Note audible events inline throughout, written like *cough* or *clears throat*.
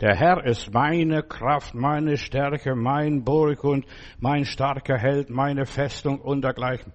Der Herr ist meine Kraft, meine Stärke, mein Burg und mein starker Held, meine Festung und dergleichen.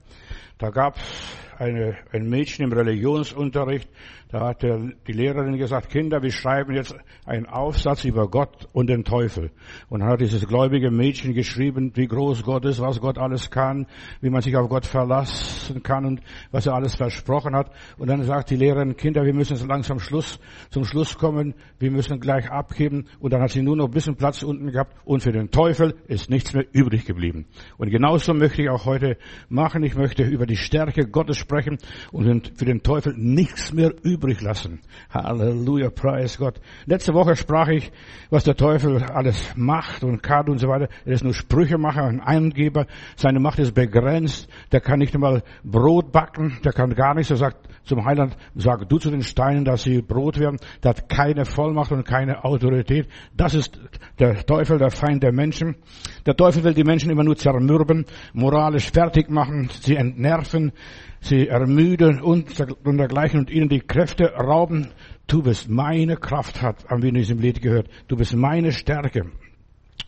Da gab es ein Mädchen im Religionsunterricht, da hat der, die Lehrerin gesagt, Kinder, wir schreiben jetzt einen Aufsatz über Gott und den Teufel. Und dann hat dieses gläubige Mädchen geschrieben, wie groß Gott ist, was Gott alles kann, wie man sich auf Gott verlassen kann und was er alles versprochen hat. Und dann sagt die Lehrerin, Kinder, wir müssen jetzt langsam Schluss, zum Schluss kommen, wir müssen gleich abgeben. Und dann hat sie nur noch ein bisschen Platz unten gehabt und für den Teufel ist nichts mehr übrig geblieben. Und genauso möchte ich auch heute machen. Ich möchte über die Stärke Gottes sprechen und für den Teufel nichts mehr übrig lassen. Halleluja, preis Gott. Letzte Woche sprach ich, was der Teufel alles macht und kann und so weiter. Er ist nur Sprüchemacher, ein Eingeber. Seine Macht ist begrenzt. Der kann nicht einmal Brot backen. Der kann gar nichts. Er sagt zum Heiland, sag du zu den Steinen, dass sie Brot werden. Der hat keine Vollmacht und keine Autorität. Das ist der Teufel, der Feind der Menschen. Der Teufel will die Menschen immer nur zermürben, moralisch fertig machen, sie entnerven, sie ermüden und dergleichen und ihnen die Kräfte rauben. Du bist meine Kraft, hat, haben wir in diesem Lied gehört. Du bist meine Stärke.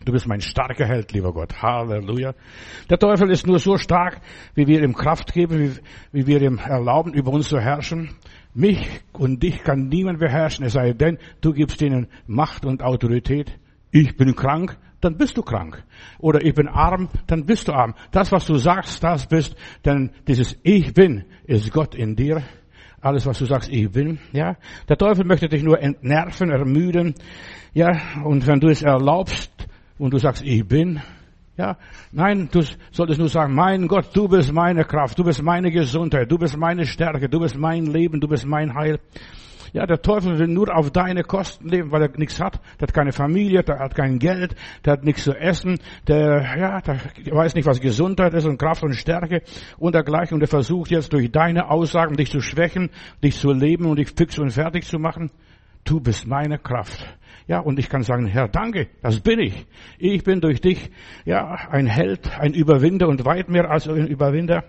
Du bist mein starker Held, lieber Gott. Halleluja. Der Teufel ist nur so stark, wie wir ihm Kraft geben, wie, wie wir ihm erlauben, über uns zu herrschen. Mich und dich kann niemand beherrschen, es sei denn, du gibst ihnen Macht und Autorität. Ich bin krank, dann bist du krank. Oder ich bin arm, dann bist du arm. Das, was du sagst, das bist, denn dieses Ich bin ist Gott in dir. Alles, was du sagst, ich bin, ja. Der Teufel möchte dich nur entnerven, ermüden, ja. Und wenn du es erlaubst und du sagst, ich bin, ja, nein, du solltest nur sagen, mein Gott, du bist meine Kraft, du bist meine Gesundheit, du bist meine Stärke, du bist mein Leben, du bist mein Heil. Ja, der Teufel will nur auf deine Kosten leben, weil er nichts hat. Der hat keine Familie, der hat kein Geld, der hat nichts zu essen, der, ja, der weiß nicht, was Gesundheit ist und Kraft und Stärke und dergleichen. Und er versucht jetzt durch deine Aussagen dich zu schwächen, dich zu leben und dich fix und fertig zu machen. Du bist meine Kraft. Ja, und ich kann sagen, Herr, danke, das bin ich. Ich bin durch dich, ja, ein Held, ein Überwinder und weit mehr als ein Überwinder.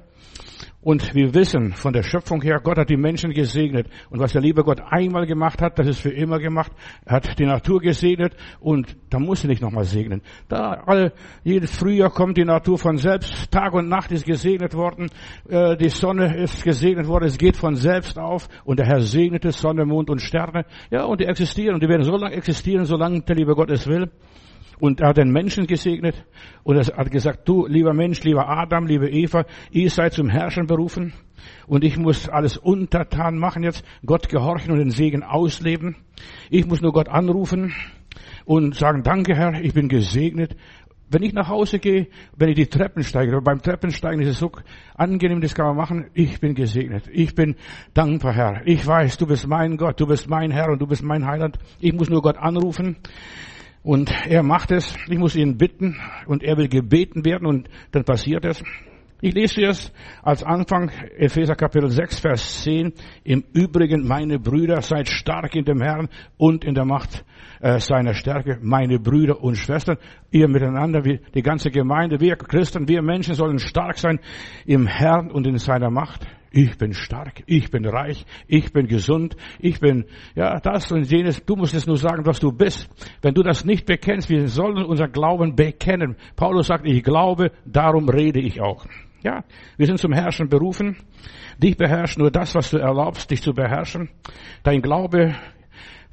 Und wir wissen von der Schöpfung her, Gott hat die Menschen gesegnet. Und was der liebe Gott einmal gemacht hat, das ist für immer gemacht. Er hat die Natur gesegnet und da muss er nicht nochmal segnen. Da alle, jedes Frühjahr kommt die Natur von selbst. Tag und Nacht ist gesegnet worden. Äh, die Sonne ist gesegnet worden. Es geht von selbst auf. Und der Herr segnete Sonne, Mond und Sterne. Ja, und die existieren. Und die werden so lange existieren, solange der liebe Gott es will. Und er hat den Menschen gesegnet und er hat gesagt, du lieber Mensch, lieber Adam, liebe Eva, ihr seid zum Herrschen berufen und ich muss alles untertan machen jetzt, Gott gehorchen und den Segen ausleben. Ich muss nur Gott anrufen und sagen, danke Herr, ich bin gesegnet. Wenn ich nach Hause gehe, wenn ich die Treppen steige, beim Treppensteigen ist es so angenehm, das kann man machen, ich bin gesegnet. Ich bin dankbar, Herr. Ich weiß, du bist mein Gott, du bist mein Herr und du bist mein Heiland. Ich muss nur Gott anrufen. Und er macht es. Ich muss ihn bitten und er will gebeten werden und dann passiert es. Ich lese es als Anfang Epheser Kapitel 6, Vers 10. Im Übrigen, meine Brüder, seid stark in dem Herrn und in der Macht äh, seiner Stärke. Meine Brüder und Schwestern, ihr miteinander, wir, die ganze Gemeinde, wir Christen, wir Menschen sollen stark sein im Herrn und in seiner Macht. Ich bin stark, ich bin reich, ich bin gesund, ich bin, ja, das und jenes. Du musst es nur sagen, was du bist. Wenn du das nicht bekennst, wir sollen unser Glauben bekennen. Paulus sagt, ich glaube, darum rede ich auch. Ja, wir sind zum Herrschen berufen. Dich beherrscht nur das, was du erlaubst, dich zu beherrschen. Dein Glaube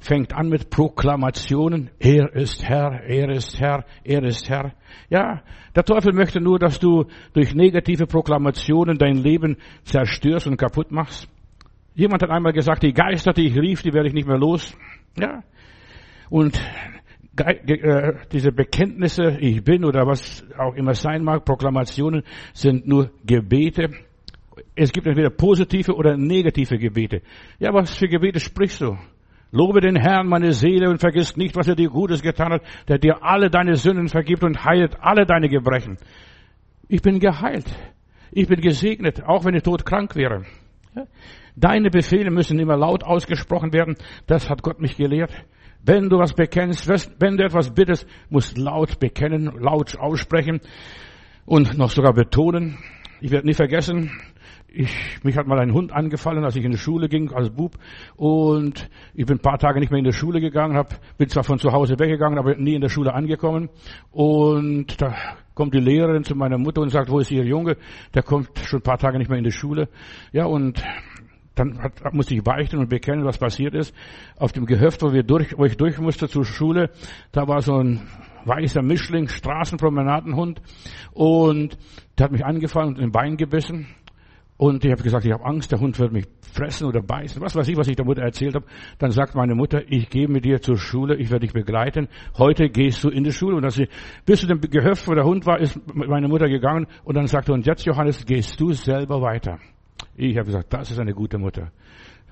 fängt an mit Proklamationen. Er ist Herr, er ist Herr, er ist Herr. Ja, der Teufel möchte nur, dass du durch negative Proklamationen dein Leben zerstörst und kaputt machst. Jemand hat einmal gesagt, die Geister, die ich rief, die werde ich nicht mehr los. Ja. Und äh, diese Bekenntnisse, ich bin oder was auch immer sein mag, Proklamationen sind nur Gebete. Es gibt entweder positive oder negative Gebete. Ja, was für Gebete sprichst du? Lobe den Herrn, meine Seele, und vergiss nicht, was er dir Gutes getan hat, der dir alle deine Sünden vergibt und heilt alle deine Gebrechen. Ich bin geheilt. Ich bin gesegnet, auch wenn ich todkrank wäre. Deine Befehle müssen immer laut ausgesprochen werden. Das hat Gott mich gelehrt. Wenn du was bekennst, wenn du etwas bittest, musst laut bekennen, laut aussprechen und noch sogar betonen. Ich werde nie vergessen, ich, mich hat mal ein Hund angefallen, als ich in die Schule ging als Bub und ich bin ein paar Tage nicht mehr in die Schule gegangen, hab, bin zwar von zu Hause weggegangen, aber nie in der Schule angekommen und da kommt die Lehrerin zu meiner Mutter und sagt, wo ist ihr Junge? Der kommt schon ein paar Tage nicht mehr in die Schule. Ja, und dann hat, musste ich beichten und bekennen, was passiert ist. Auf dem Gehöft, wo, wir durch, wo ich durch musste zur Schule, da war so ein weißer Mischling, Straßenpromenadenhund und der hat mich angefallen und in Bein gebissen. Und ich habe gesagt, ich habe Angst, der Hund wird mich fressen oder beißen, was weiß ich, was ich der Mutter erzählt habe. Dann sagt meine Mutter, ich gehe mit dir zur Schule, ich werde dich begleiten. Heute gehst du in die Schule. Und als sie bis zu dem Gehöft, wo der Hund war, ist meine Mutter gegangen und dann sagte, und jetzt Johannes, gehst du selber weiter. Ich habe gesagt, das ist eine gute Mutter.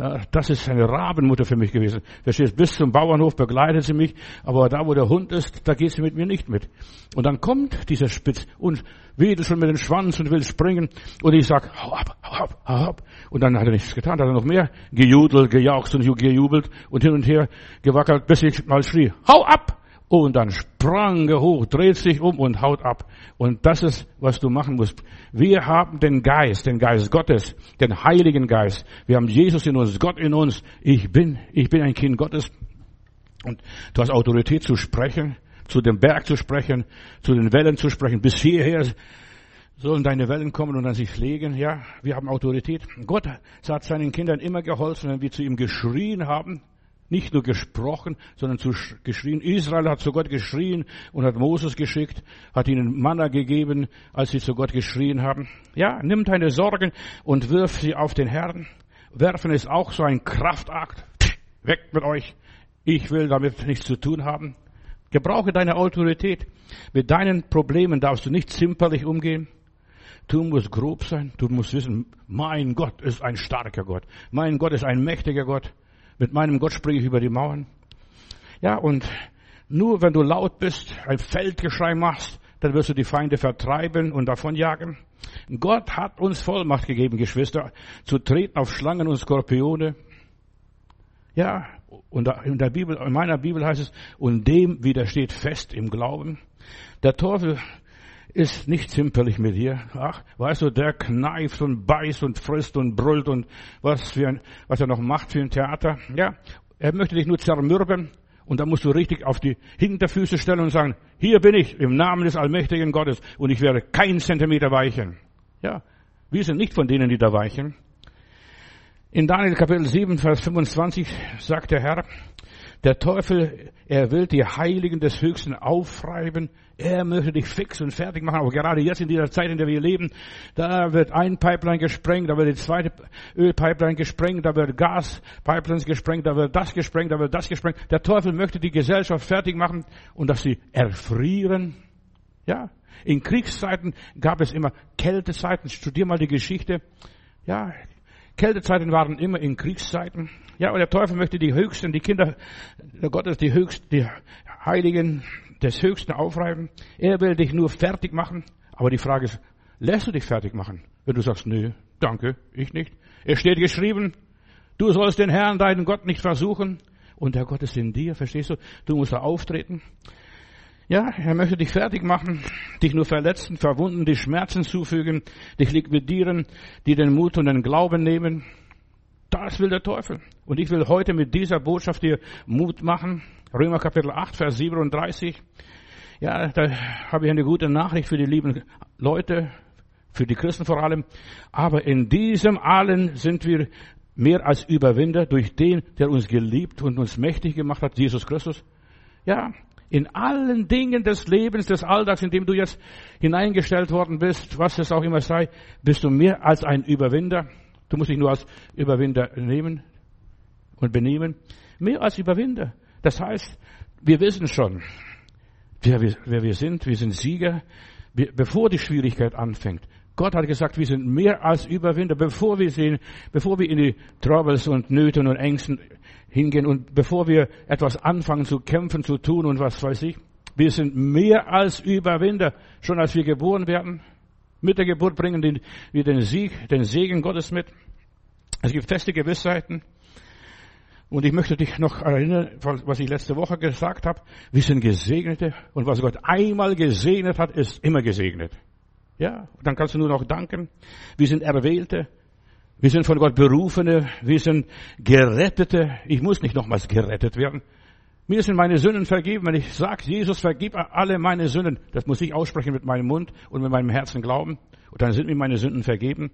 Ja, das ist eine Rabenmutter für mich gewesen. Verstehst, bis zum Bauernhof begleitet sie mich, aber da, wo der Hund ist, da geht sie mit mir nicht mit. Und dann kommt dieser Spitz und wedelt schon mit dem Schwanz und will springen. Und ich sag, hau ab, hau ab, hau ab. Und dann hat er nichts getan, hat er noch mehr gejudelt, gejauchzt und gejubelt und hin und her gewackelt, bis ich mal schrie, hau ab! Und dann sprang er hoch, dreht sich um und haut ab. Und das ist, was du machen musst. Wir haben den Geist, den Geist Gottes, den Heiligen Geist. Wir haben Jesus in uns, Gott in uns. Ich bin, ich bin ein Kind Gottes. Und du hast Autorität zu sprechen, zu dem Berg zu sprechen, zu den Wellen zu sprechen. Bis hierher sollen deine Wellen kommen und an sich legen. Ja, wir haben Autorität. Gott hat seinen Kindern immer geholfen, wenn wir zu ihm geschrien haben. Nicht nur gesprochen, sondern zu geschrien. Israel hat zu Gott geschrien und hat Moses geschickt, hat ihnen Manna gegeben, als sie zu Gott geschrien haben. Ja, nimm deine Sorgen und wirf sie auf den Herrn. Werfen ist auch so ein Kraftakt. Weg mit euch. Ich will damit nichts zu tun haben. Gebrauche deine Autorität. Mit deinen Problemen darfst du nicht zimperlich umgehen. Du musst grob sein. Du musst wissen, mein Gott ist ein starker Gott. Mein Gott ist ein mächtiger Gott. Mit meinem Gott springe ich über die Mauern. Ja, und nur wenn du laut bist, ein Feldgeschrei machst, dann wirst du die Feinde vertreiben und davonjagen. Gott hat uns Vollmacht gegeben, Geschwister, zu treten auf Schlangen und Skorpione. Ja, und in der Bibel, in meiner Bibel heißt es, und dem widersteht fest im Glauben. Der Teufel ist nicht zimperlich mit dir. Ach, weißt du, der kneift und beißt und frisst und brüllt und was für ein, was er noch macht für ein Theater. Ja, er möchte dich nur zermürben und da musst du richtig auf die Hinterfüße stellen und sagen, hier bin ich im Namen des allmächtigen Gottes und ich werde keinen Zentimeter weichen. Ja, wir sind nicht von denen, die da weichen. In Daniel Kapitel 7, Vers 25 sagt der Herr, der Teufel, er will die Heiligen des Höchsten aufreiben. Er möchte dich fix und fertig machen. Aber gerade jetzt in dieser Zeit, in der wir leben, da wird ein Pipeline gesprengt, da wird die zweite Ölpipeline gesprengt, da wird Gaspipelines gesprengt, da wird das gesprengt, da wird das gesprengt. Der Teufel möchte die Gesellschaft fertig machen und dass sie erfrieren. Ja. In Kriegszeiten gab es immer Kältezeiten. Studier mal die Geschichte. Ja. Kältezeiten waren immer in Kriegszeiten. Ja, und der Teufel möchte die Höchsten, die Kinder Gottes, die Höchsten, die Heiligen des Höchsten aufreiben. Er will dich nur fertig machen. Aber die Frage ist, lässt du dich fertig machen? Wenn du sagst, nö, danke, ich nicht. Es steht geschrieben, du sollst den Herrn, deinen Gott nicht versuchen. Und der Gott ist in dir, verstehst du? Du musst da auftreten. Ja, er möchte dich fertig machen, dich nur verletzen, verwunden, dich Schmerzen zufügen, dich liquidieren, dir den Mut und den Glauben nehmen. Das will der Teufel. Und ich will heute mit dieser Botschaft dir Mut machen. Römer Kapitel 8, Vers 37. Ja, da habe ich eine gute Nachricht für die lieben Leute, für die Christen vor allem. Aber in diesem allen sind wir mehr als Überwinder durch den, der uns geliebt und uns mächtig gemacht hat, Jesus Christus. Ja, in allen Dingen des Lebens, des Alltags, in dem du jetzt hineingestellt worden bist, was es auch immer sei, bist du mehr als ein Überwinder. Du musst dich nur als Überwinder nehmen und benehmen. Mehr als Überwinder. Das heißt, wir wissen schon, wer wir, wer wir sind. Wir sind Sieger, bevor die Schwierigkeit anfängt. Gott hat gesagt, wir sind mehr als Überwinder, bevor wir sehen, bevor wir in die Troubles und Nöten und Ängsten hingehen und bevor wir etwas anfangen zu kämpfen, zu tun und was weiß ich. Wir sind mehr als Überwinder, schon als wir geboren werden. Mit der Geburt bringen wir den Sieg, den Segen Gottes mit. Es gibt feste Gewissheiten. Und ich möchte dich noch erinnern, was ich letzte Woche gesagt habe. Wir sind Gesegnete. Und was Gott einmal gesegnet hat, ist immer gesegnet. Ja, dann kannst du nur noch danken. Wir sind Erwählte. Wir sind von Gott berufene, wir sind Gerettete. Ich muss nicht nochmals gerettet werden. Mir sind meine Sünden vergeben. Wenn ich sage, Jesus vergib alle meine Sünden, das muss ich aussprechen mit meinem Mund und mit meinem Herzen glauben. Und dann sind mir meine Sünden vergeben.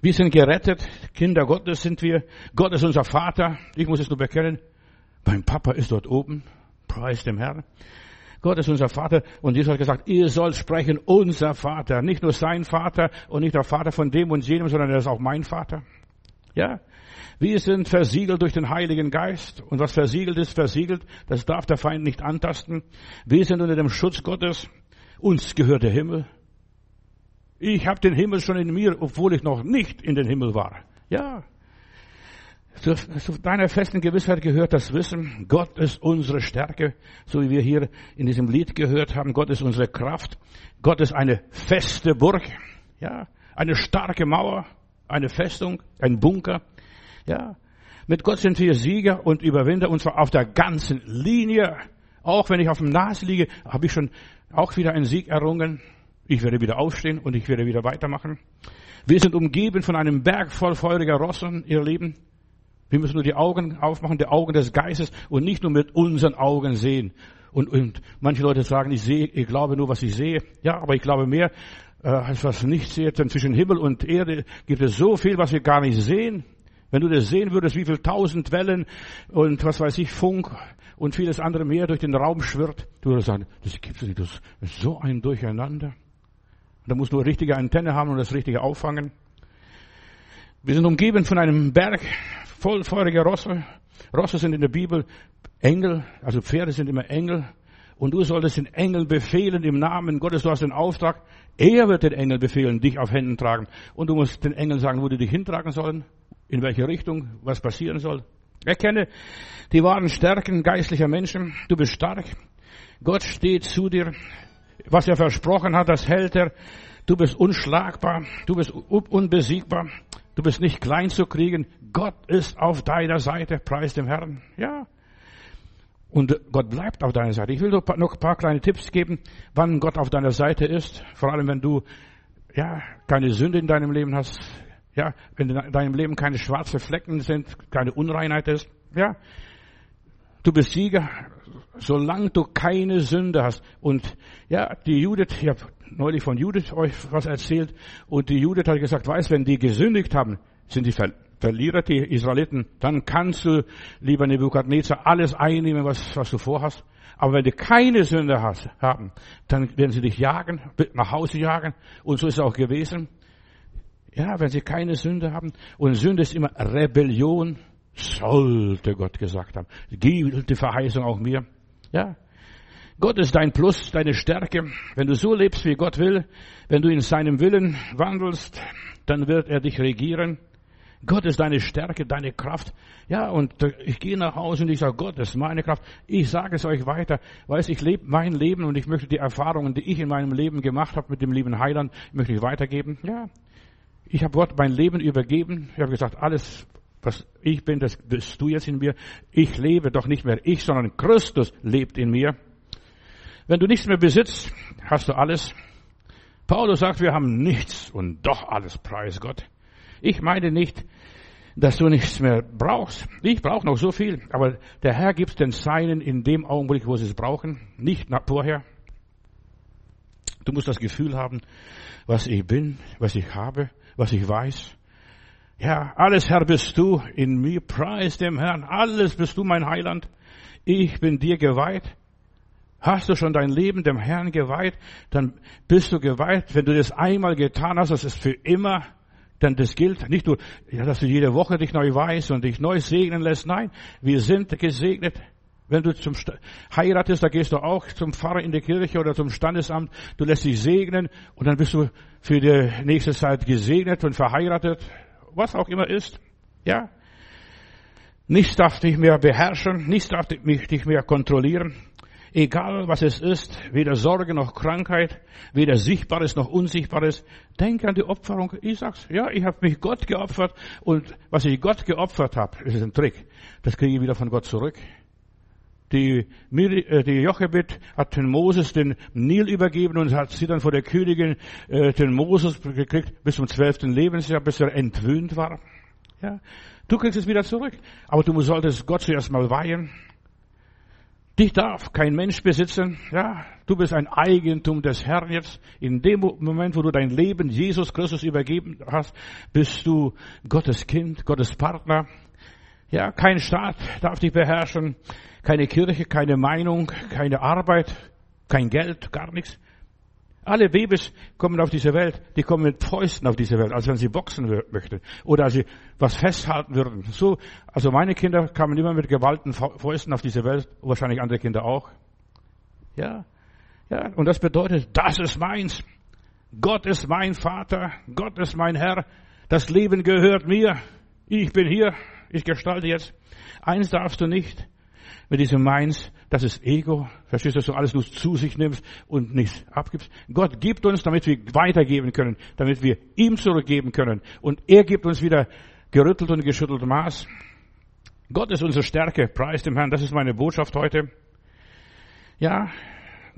Wir sind gerettet, Kinder Gottes sind wir. Gott ist unser Vater. Ich muss es nur bekennen. Mein Papa ist dort oben. Preis dem Herrn. Gott ist unser Vater und Jesus hat gesagt, ihr sollt sprechen, unser Vater. Nicht nur sein Vater und nicht der Vater von dem und jenem, sondern er ist auch mein Vater. Ja. Wir sind versiegelt durch den Heiligen Geist und was versiegelt ist, versiegelt. Das darf der Feind nicht antasten. Wir sind unter dem Schutz Gottes. Uns gehört der Himmel. Ich habe den Himmel schon in mir, obwohl ich noch nicht in den Himmel war. Ja, zu, zu deiner festen Gewissheit gehört das Wissen, Gott ist unsere Stärke, so wie wir hier in diesem Lied gehört haben. Gott ist unsere Kraft. Gott ist eine feste Burg, ja, eine starke Mauer, eine Festung, ein Bunker, ja. Mit Gott sind wir Sieger und Überwinder und zwar auf der ganzen Linie. Auch wenn ich auf dem Nas liege, habe ich schon auch wieder einen Sieg errungen. Ich werde wieder aufstehen und ich werde wieder weitermachen. Wir sind umgeben von einem Berg voll feuriger Rossen, ihr Lieben. Wir müssen nur die Augen aufmachen, die Augen des Geistes und nicht nur mit unseren Augen sehen. Und, und manche Leute sagen, ich sehe, ich glaube nur, was ich sehe. Ja, aber ich glaube mehr, äh, als was nicht sehe. Denn zwischen Himmel und Erde gibt es so viel, was wir gar nicht sehen. Wenn du das sehen würdest, wie viel tausend Wellen und was weiß ich, Funk und vieles andere mehr durch den Raum schwirrt, du würdest sagen, das gibt es nicht, das ist so ein Durcheinander. Da musst du eine richtige Antenne haben und das Richtige auffangen. Wir sind umgeben von einem Berg voll feurige Rosse. Rosse sind in der Bibel Engel, also Pferde sind immer Engel. Und du solltest den Engel befehlen im Namen Gottes. Du hast den Auftrag. Er wird den Engel befehlen, dich auf Händen tragen. Und du musst den Engeln sagen, wo die dich hintragen sollen, in welche Richtung, was passieren soll. Erkenne die wahren Stärken geistlicher Menschen. Du bist stark. Gott steht zu dir. Was er versprochen hat, das hält er. Du bist unschlagbar. Du bist unbesiegbar. Du bist nicht klein zu kriegen. Gott ist auf deiner Seite. Preis dem Herrn. Ja. Und Gott bleibt auf deiner Seite. Ich will noch ein paar kleine Tipps geben, wann Gott auf deiner Seite ist. Vor allem, wenn du, ja, keine Sünde in deinem Leben hast. Ja, wenn in deinem Leben keine schwarzen Flecken sind, keine Unreinheit ist. Ja. Du bist Sieger, solange du keine Sünde hast. Und ja, die Judith, ich habe neulich von Judith euch was erzählt, und die Judith hat gesagt, weiß, wenn die gesündigt haben, sind die Verlierer, die Israeliten, dann kannst du, lieber Nebukadnezar, alles einnehmen, was, was du vorhast. Aber wenn du keine Sünde hast, haben, dann werden sie dich jagen, nach Hause jagen. Und so ist es auch gewesen. Ja, wenn sie keine Sünde haben. Und Sünde ist immer Rebellion, sollte Gott gesagt haben. Gilt die Verheißung auch mir. Ja. Gott ist dein Plus, deine Stärke. Wenn du so lebst, wie Gott will, wenn du in seinem Willen wandelst, dann wird er dich regieren. Gott ist deine Stärke, deine Kraft. Ja, und ich gehe nach Hause und ich sage, Gott ist meine Kraft. Ich sage es euch weiter. Weiß, ich lebe mein Leben und ich möchte die Erfahrungen, die ich in meinem Leben gemacht habe mit dem lieben Heiland, möchte ich weitergeben. Ja, ich habe Gott mein Leben übergeben. Ich habe gesagt, alles, was ich bin, das bist du jetzt in mir. Ich lebe doch nicht mehr ich, sondern Christus lebt in mir. Wenn du nichts mehr besitzt, hast du alles. Paulus sagt, wir haben nichts und doch alles, preis Gott. Ich meine nicht, dass du nichts mehr brauchst. Ich brauche noch so viel, aber der Herr gibt den Seinen in dem Augenblick, wo sie es brauchen, nicht nach vorher. Du musst das Gefühl haben, was ich bin, was ich habe, was ich weiß. Ja, alles Herr bist du in mir, preis dem Herrn, alles bist du mein Heiland. Ich bin dir geweiht. Hast du schon dein Leben dem Herrn geweiht, dann bist du geweiht. Wenn du das einmal getan hast, das ist für immer denn das gilt nicht nur, dass du jede Woche dich neu weißt und dich neu segnen lässt. Nein, wir sind gesegnet. Wenn du zum St heiratest, da gehst du auch zum Pfarrer in die Kirche oder zum Standesamt. Du lässt dich segnen und dann bist du für die nächste Zeit gesegnet und verheiratet. Was auch immer ist. Ja. Nichts darf dich mehr beherrschen. Nichts darf dich mehr kontrollieren. Egal was es ist, weder Sorge noch Krankheit, weder Sichtbares noch Unsichtbares, denk an die Opferung Isaaks. Ja, ich habe mich Gott geopfert und was ich Gott geopfert habe, ist ein Trick. Das kriege ich wieder von Gott zurück. Die, äh, die Jochebed hat den Moses den Nil übergeben und hat sie dann vor der Königin äh, den Moses gekriegt bis zum zwölften Lebensjahr, bis er entwöhnt war. Ja, du kriegst es wieder zurück. Aber du solltest Gott zuerst mal weihen. Dich darf kein Mensch besitzen. Ja, du bist ein Eigentum des Herrn jetzt. In dem Moment, wo du dein Leben Jesus Christus übergeben hast, bist du Gottes Kind, Gottes Partner. Ja, kein Staat darf dich beherrschen, keine Kirche, keine Meinung, keine Arbeit, kein Geld, gar nichts. Alle Babys kommen auf diese Welt, die kommen mit Fäusten auf diese Welt, als wenn sie boxen möchten oder als sie was festhalten würden. So, also meine Kinder kamen immer mit gewalten Fäusten auf diese Welt, wahrscheinlich andere Kinder auch. Ja, ja, und das bedeutet, das ist meins. Gott ist mein Vater, Gott ist mein Herr, das Leben gehört mir. Ich bin hier, ich gestalte jetzt. Eins darfst du nicht, mit diesem Meins, das ist Ego. Verstehst du, dass du alles nur zu sich nimmst und nichts abgibst? Gott gibt uns, damit wir weitergeben können, damit wir ihm zurückgeben können. Und er gibt uns wieder gerüttelt und geschüttelt Maß. Gott ist unsere Stärke, preis dem Herrn. Das ist meine Botschaft heute. Ja,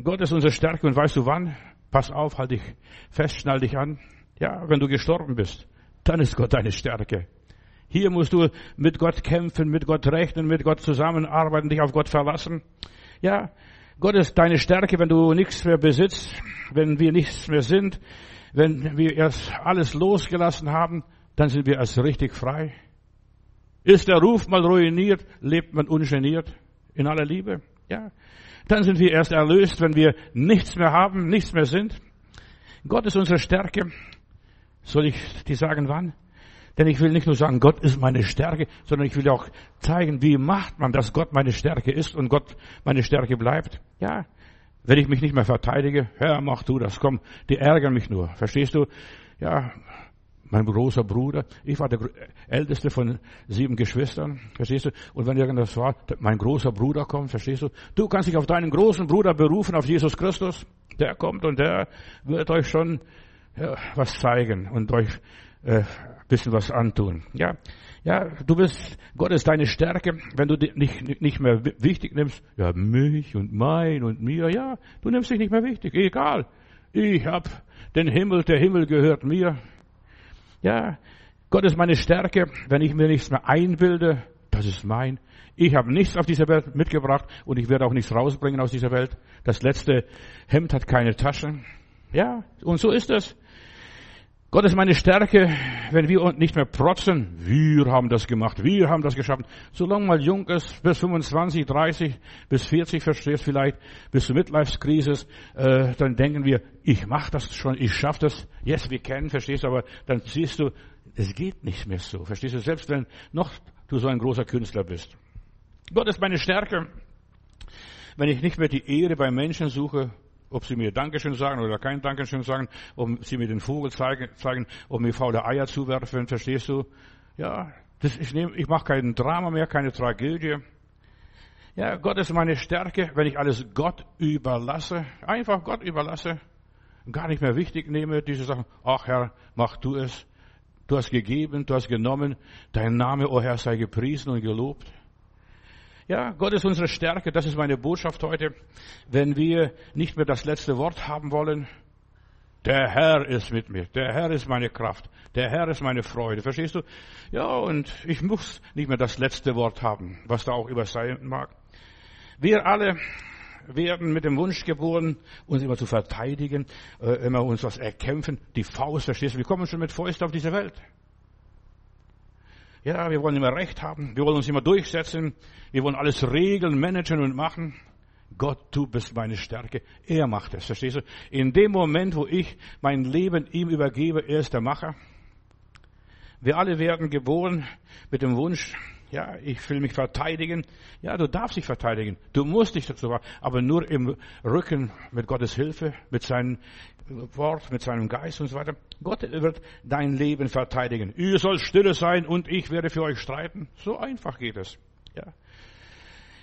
Gott ist unsere Stärke und weißt du wann? Pass auf, halt dich fest, schnall dich an. Ja, wenn du gestorben bist, dann ist Gott deine Stärke. Hier musst du mit Gott kämpfen, mit Gott rechnen, mit Gott zusammenarbeiten, dich auf Gott verlassen. Ja, Gott ist deine Stärke, wenn du nichts mehr besitzt, wenn wir nichts mehr sind, wenn wir erst alles losgelassen haben, dann sind wir erst richtig frei. Ist der Ruf mal ruiniert, lebt man ungeniert in aller Liebe. Ja, dann sind wir erst erlöst, wenn wir nichts mehr haben, nichts mehr sind. Gott ist unsere Stärke. Soll ich dir sagen, wann? Denn ich will nicht nur sagen, Gott ist meine Stärke, sondern ich will auch zeigen, wie macht man, dass Gott meine Stärke ist und Gott meine Stärke bleibt. Ja, wenn ich mich nicht mehr verteidige, Herr, mach du das, komm, die ärgern mich nur. Verstehst du? Ja, mein großer Bruder, ich war der älteste von sieben Geschwistern, verstehst du? Und wenn irgendwas war, mein großer Bruder kommt, verstehst du? Du kannst dich auf deinen großen Bruder berufen, auf Jesus Christus. Der kommt und der wird euch schon ja, was zeigen und euch äh, bisschen was antun. Ja, ja, du bist, Gott ist deine Stärke, wenn du dich nicht, nicht mehr wichtig nimmst. Ja, mich und mein und mir. Ja, du nimmst dich nicht mehr wichtig. Egal. Ich hab den Himmel, der Himmel gehört mir. Ja, Gott ist meine Stärke, wenn ich mir nichts mehr einbilde. Das ist mein. Ich habe nichts auf dieser Welt mitgebracht und ich werde auch nichts rausbringen aus dieser Welt. Das letzte Hemd hat keine Taschen. Ja, und so ist es. Gott ist meine Stärke, wenn wir nicht mehr protzen. Wir haben das gemacht, wir haben das geschafft. Solange mal jung ist, bis 25, 30, bis 40, verstehst vielleicht, bis zur Midlife-Krise, äh, dann denken wir, ich mache das schon, ich schaffe das. Yes, wir kennen, verstehst du, aber dann siehst du, es geht nicht mehr so. Verstehst du, selbst wenn noch du so ein großer Künstler bist. Gott ist meine Stärke. Wenn ich nicht mehr die Ehre bei Menschen suche, ob sie mir Dankeschön sagen oder kein Dankeschön sagen, ob sie mir den Vogel zeigen, zeigen ob mir faule Eier zuwerfen, verstehst du? Ja, das, ich, nehm, ich mache kein Drama mehr, keine Tragödie. Ja, Gott ist meine Stärke, wenn ich alles Gott überlasse, einfach Gott überlasse, gar nicht mehr wichtig nehme, diese Sachen, ach Herr, mach du es, du hast gegeben, du hast genommen, dein Name, o oh Herr, sei gepriesen und gelobt. Ja, Gott ist unsere Stärke. Das ist meine Botschaft heute. Wenn wir nicht mehr das letzte Wort haben wollen, der Herr ist mit mir. Der Herr ist meine Kraft. Der Herr ist meine Freude. Verstehst du? Ja, und ich muss nicht mehr das letzte Wort haben, was da auch über sein mag. Wir alle werden mit dem Wunsch geboren, uns immer zu verteidigen, äh, immer uns was erkämpfen. Die Faust, verstehst du? Wir kommen schon mit Fäusten auf diese Welt. Ja, wir wollen immer Recht haben. Wir wollen uns immer durchsetzen. Wir wollen alles regeln, managen und machen. Gott, du bist meine Stärke. Er macht es, verstehst du? In dem Moment, wo ich mein Leben ihm übergebe, er ist der Macher. Wir alle werden geboren mit dem Wunsch, ja, ich will mich verteidigen. Ja, du darfst dich verteidigen. Du musst dich dazu, aber nur im Rücken mit Gottes Hilfe, mit seinem Wort, mit seinem Geist und so weiter. Gott wird dein Leben verteidigen. Ihr sollt stille sein und ich werde für euch streiten. So einfach geht es. Ja.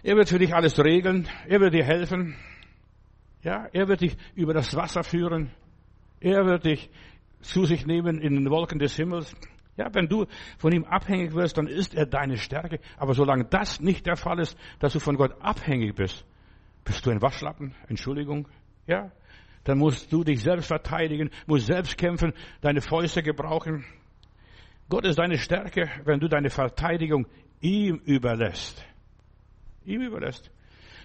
Er wird für dich alles regeln. Er wird dir helfen. Ja, er wird dich über das Wasser führen. Er wird dich zu sich nehmen in den Wolken des Himmels. Ja, wenn du von ihm abhängig wirst, dann ist er deine Stärke. Aber solange das nicht der Fall ist, dass du von Gott abhängig bist, bist du ein Waschlappen, Entschuldigung, ja, dann musst du dich selbst verteidigen, musst selbst kämpfen, deine Fäuste gebrauchen. Gott ist deine Stärke, wenn du deine Verteidigung ihm überlässt. Ihm überlässt.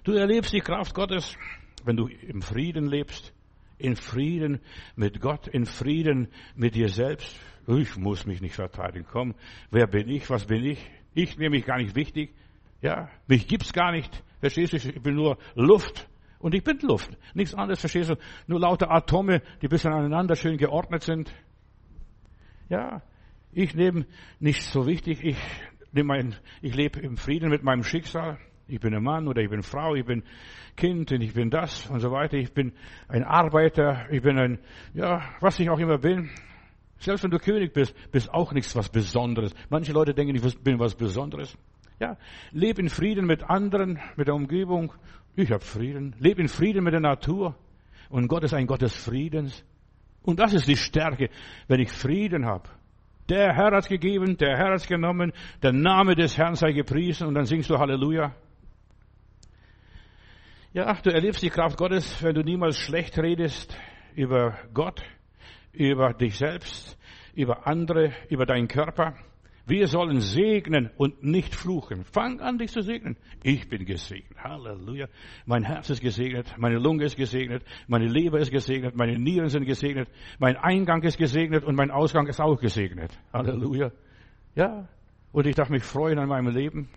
Du erlebst die Kraft Gottes, wenn du im Frieden lebst, in Frieden mit Gott, in Frieden mit dir selbst. Ich muss mich nicht verteidigen. Komm, wer bin ich? Was bin ich? Ich nehme mich gar nicht wichtig. Ja, mich gibt's gar nicht. Verstehst du? Ich bin nur Luft. Und ich bin Luft. Nichts anderes, verstehst du? Nur lauter Atome, die ein bisschen aneinander schön geordnet sind. Ja, ich nehme nicht so wichtig. Ich nehme mein, ich lebe im Frieden mit meinem Schicksal. Ich bin ein Mann oder ich bin Frau, ich bin Kind und ich bin das und so weiter. Ich bin ein Arbeiter, ich bin ein, ja, was ich auch immer bin. Selbst wenn du König bist, bist auch nichts was Besonderes. Manche Leute denken, ich bin was Besonderes. Ja, lebe in Frieden mit anderen, mit der Umgebung. Ich habe Frieden. Lebe in Frieden mit der Natur. Und Gott ist ein Gott des Friedens. Und das ist die Stärke, wenn ich Frieden habe. Der Herr hat gegeben, der Herr hat genommen, der Name des Herrn sei gepriesen und dann singst du Halleluja. Ja, du erlebst die Kraft Gottes, wenn du niemals schlecht redest über Gott, über dich selbst, über andere, über deinen Körper. Wir sollen segnen und nicht fluchen. Fang an, dich zu segnen. Ich bin gesegnet. Halleluja. Mein Herz ist gesegnet. Meine Lunge ist gesegnet. Meine Leber ist gesegnet. Meine Nieren sind gesegnet. Mein Eingang ist gesegnet und mein Ausgang ist auch gesegnet. Halleluja. Ja. Und ich darf mich freuen an meinem Leben.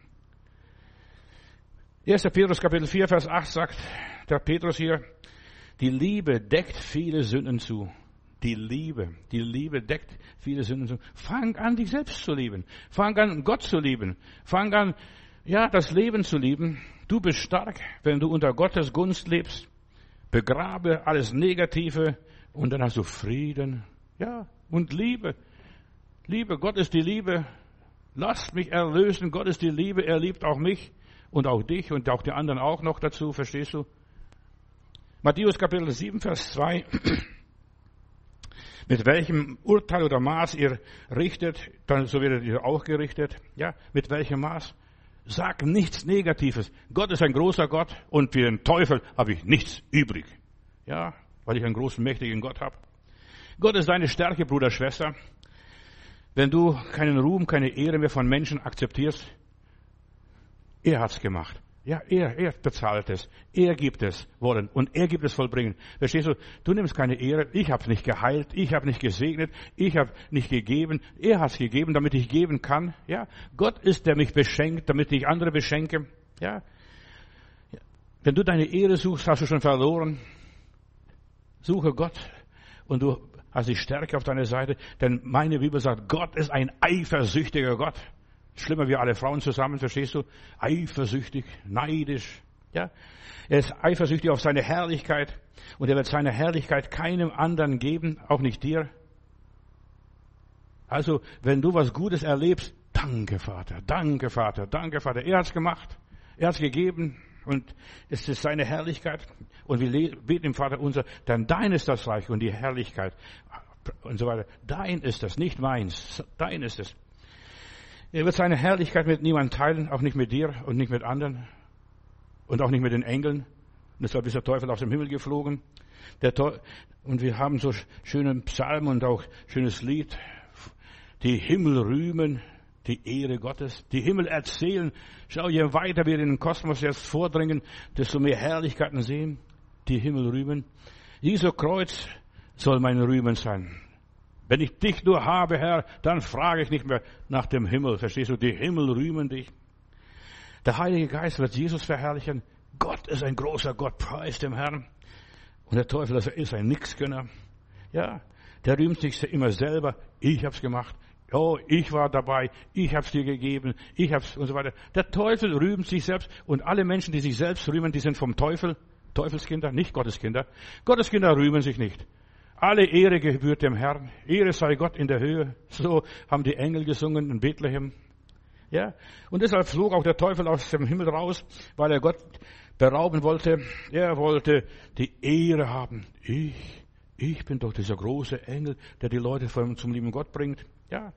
1. Petrus Kapitel 4, Vers 8 sagt der Petrus hier, die Liebe deckt viele Sünden zu. Die Liebe, die Liebe deckt viele Sünden. Fang an, dich selbst zu lieben. Fang an, Gott zu lieben. Fang an, ja, das Leben zu lieben. Du bist stark, wenn du unter Gottes Gunst lebst. Begrabe alles Negative und dann hast du Frieden. Ja, und Liebe. Liebe, Gott ist die Liebe. Lasst mich erlösen. Gott ist die Liebe. Er liebt auch mich und auch dich und auch die anderen auch noch dazu. Verstehst du? Matthäus Kapitel 7, Vers 2 *clears throat* mit welchem Urteil oder Maß ihr richtet, dann so werdet ihr auch gerichtet. Ja, mit welchem Maß? Sag nichts Negatives. Gott ist ein großer Gott und für den Teufel habe ich nichts übrig. Ja, weil ich einen großen, mächtigen Gott habe. Gott ist deine Stärke, Bruder, Schwester. Wenn du keinen Ruhm, keine Ehre mehr von Menschen akzeptierst, er hat's gemacht. Ja, er, er bezahlt es. Er gibt es wollen und er gibt es vollbringen. Verstehst du? Du nimmst keine Ehre. Ich habe nicht geheilt. Ich habe nicht gesegnet. Ich habe nicht gegeben. Er hat es gegeben, damit ich geben kann. Ja, Gott ist, der mich beschenkt, damit ich andere beschenke. Ja. Wenn du deine Ehre suchst, hast du schon verloren. Suche Gott und du hast die Stärke auf deiner Seite. Denn meine Bibel sagt, Gott ist ein eifersüchtiger Gott. Schlimmer wie alle Frauen zusammen, verstehst du? Eifersüchtig, neidisch. Ja, er ist eifersüchtig auf seine Herrlichkeit und er wird seine Herrlichkeit keinem anderen geben, auch nicht dir. Also, wenn du was Gutes erlebst, danke Vater, danke Vater, danke Vater. Er hat's gemacht, er hat's gegeben und es ist seine Herrlichkeit. Und wir beten im Vater unser, denn dein ist das Reich und die Herrlichkeit und so weiter. Dein ist das, nicht meins, dein ist es. Er wird seine Herrlichkeit mit niemandem teilen, auch nicht mit dir und nicht mit anderen und auch nicht mit den Engeln. Und deshalb ist der Teufel aus dem Himmel geflogen. und wir haben so schöne Psalmen und auch schönes Lied. Die Himmel rühmen die Ehre Gottes. Die Himmel erzählen. Schau, je weiter wir in den Kosmos jetzt vordringen, desto mehr Herrlichkeiten sehen. Die Himmel rühmen. Jesu Kreuz soll mein Rühmen sein. Wenn ich dich nur habe, Herr, dann frage ich nicht mehr nach dem Himmel. Verstehst du? Die Himmel rühmen dich. Der Heilige Geist wird Jesus verherrlichen. Gott ist ein großer Gott, preis dem Herrn. Und der Teufel ist ein Nixgönner. Ja, der rühmt sich immer selber. Ich hab's gemacht. Oh, ich war dabei. Ich hab's dir gegeben. Ich hab's und so weiter. Der Teufel rühmt sich selbst. Und alle Menschen, die sich selbst rühmen, die sind vom Teufel. Teufelskinder, nicht Gotteskinder. Gotteskinder rühmen sich nicht. Alle Ehre gebührt dem Herrn. Ehre sei Gott in der Höhe. So haben die Engel gesungen in Bethlehem. Ja. Und deshalb flog auch der Teufel aus dem Himmel raus, weil er Gott berauben wollte. Er wollte die Ehre haben. Ich, ich bin doch dieser große Engel, der die Leute zum lieben Gott bringt. Ja.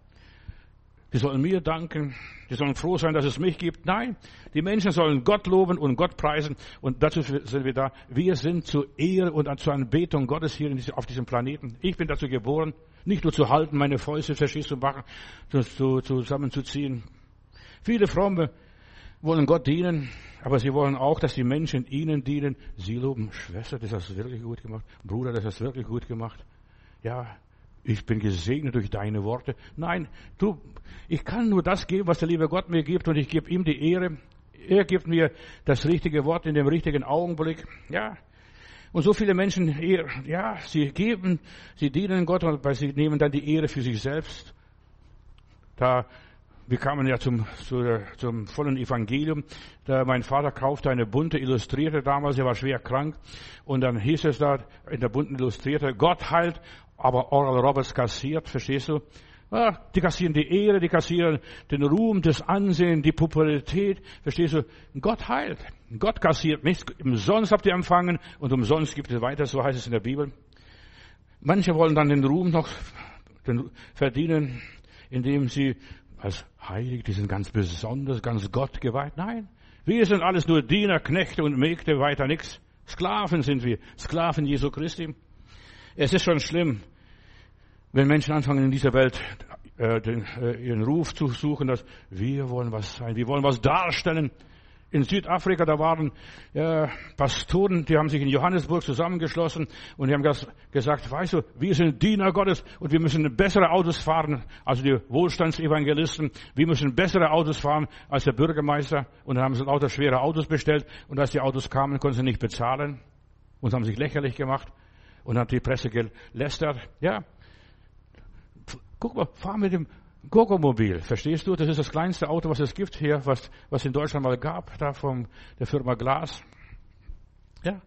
Die sollen mir danken, die sollen froh sein, dass es mich gibt. Nein, die Menschen sollen Gott loben und Gott preisen und dazu sind wir da. Wir sind zur Ehre und zur Anbetung Gottes hier auf diesem Planeten. Ich bin dazu geboren, nicht nur zu halten, meine Fäuste verschießt zu machen, zu, zusammenzuziehen. Viele Fromme wollen Gott dienen, aber sie wollen auch, dass die Menschen ihnen dienen. Sie loben, Schwester, das hast du wirklich gut gemacht. Bruder, das hast du wirklich gut gemacht. Ja, ich bin gesegnet durch deine Worte. Nein, du, ich kann nur das geben, was der liebe Gott mir gibt und ich gebe ihm die Ehre. Er gibt mir das richtige Wort in dem richtigen Augenblick. Ja. Und so viele Menschen, ja, sie geben, sie dienen Gott, weil sie nehmen dann die Ehre für sich selbst. Da, wir kamen ja zum, zu, zum vollen Evangelium. Da mein Vater kaufte eine bunte Illustrierte damals, er war schwer krank. Und dann hieß es da in der bunten Illustrierte, Gott heilt aber Oral Roberts kassiert, verstehst du? Ja, die kassieren die Ehre, die kassieren den Ruhm, das Ansehen, die Popularität, verstehst du? Gott heilt. Gott kassiert nichts. Umsonst habt ihr empfangen und umsonst gibt es weiter, so heißt es in der Bibel. Manche wollen dann den Ruhm noch verdienen, indem sie als heilig, die sind ganz besonders, ganz Gott geweiht. Nein, wir sind alles nur Diener, Knechte und Mägde, weiter nichts. Sklaven sind wir, Sklaven Jesu Christi. Es ist schon schlimm, wenn Menschen anfangen in dieser Welt äh, den, äh, ihren Ruf zu suchen, dass wir wollen was sein, wir wollen was darstellen. In Südafrika, da waren äh, Pastoren, die haben sich in Johannesburg zusammengeschlossen und die haben das gesagt, weißt du, wir sind Diener Gottes und wir müssen bessere Autos fahren, also die Wohlstandsevangelisten, wir müssen bessere Autos fahren als der Bürgermeister und dann haben sie lauter schwere Autos bestellt und als die Autos kamen, konnten sie nicht bezahlen. Und haben sich lächerlich gemacht und hat die Presse gelästert. Ja, guck mal, fahr mit dem Gogomobil. Verstehst du? Das ist das kleinste Auto, was es gibt hier, was, was in Deutschland mal gab, da von der Firma Glas. Ja,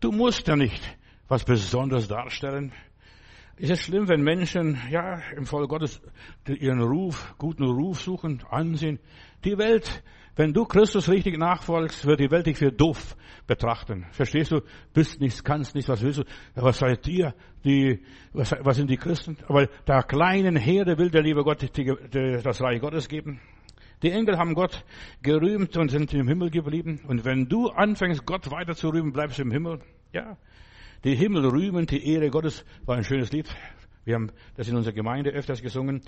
du musst ja nicht was Besonderes darstellen. Ist es schlimm, wenn Menschen, ja, im Volk Gottes ihren Ruf, guten Ruf suchen, ansehen? Die Welt wenn du Christus richtig nachfolgst, wird die Welt dich für doof betrachten. Verstehst du? Bist nichts, kannst nichts, was willst du? Was seid ihr? Die, was, was sind die Christen? Aber der kleinen Herde will der liebe Gott die, die, das Reich Gottes geben. Die Engel haben Gott gerühmt und sind im Himmel geblieben. Und wenn du anfängst, Gott weiter zu rühmen, bleibst du im Himmel. Ja. Die Himmel rühmen, die Ehre Gottes war ein schönes Lied. Wir haben das in unserer Gemeinde öfters gesungen.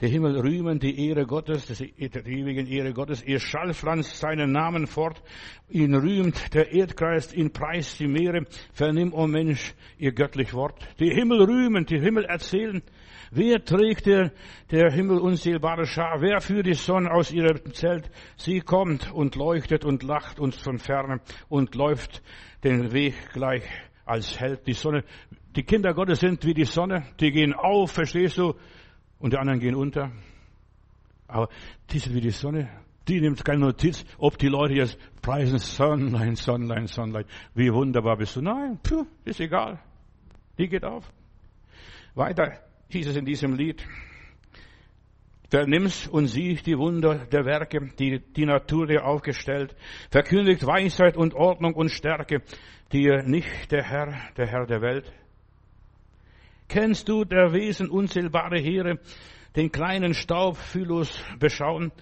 Der Himmel rühmen die Ehre Gottes, die ewigen Ehre Gottes. Ihr Schall pflanzt seinen Namen fort. Ihn rühmt der Erdkreis, ihn preist die Meere. Vernimm, o oh Mensch, ihr göttlich Wort. Die Himmel rühmen, die Himmel erzählen. Wer trägt der, der Himmel unzählbare Schar? Wer führt die Sonne aus ihrem Zelt? Sie kommt und leuchtet und lacht uns von ferne und läuft den Weg gleich als Held. Die Sonne, die Kinder Gottes sind wie die Sonne, die gehen auf, verstehst du? und die anderen gehen unter. Aber die sind wie die Sonne. Die nimmt keine Notiz, ob die Leute jetzt preisen, Sonnlein, Sonnlein, Sonnlein. Wie wunderbar bist du. Nein, puh, ist egal. Die geht auf. Weiter hieß es in diesem Lied. Vernimmst und sieh die Wunder der Werke, die die Natur dir aufgestellt. Verkündigt Weisheit und Ordnung und Stärke, dir nicht der Herr, der Herr der Welt. Kennst du der Wesen unzählbare Heere, den kleinen Staub fühllos beschauen?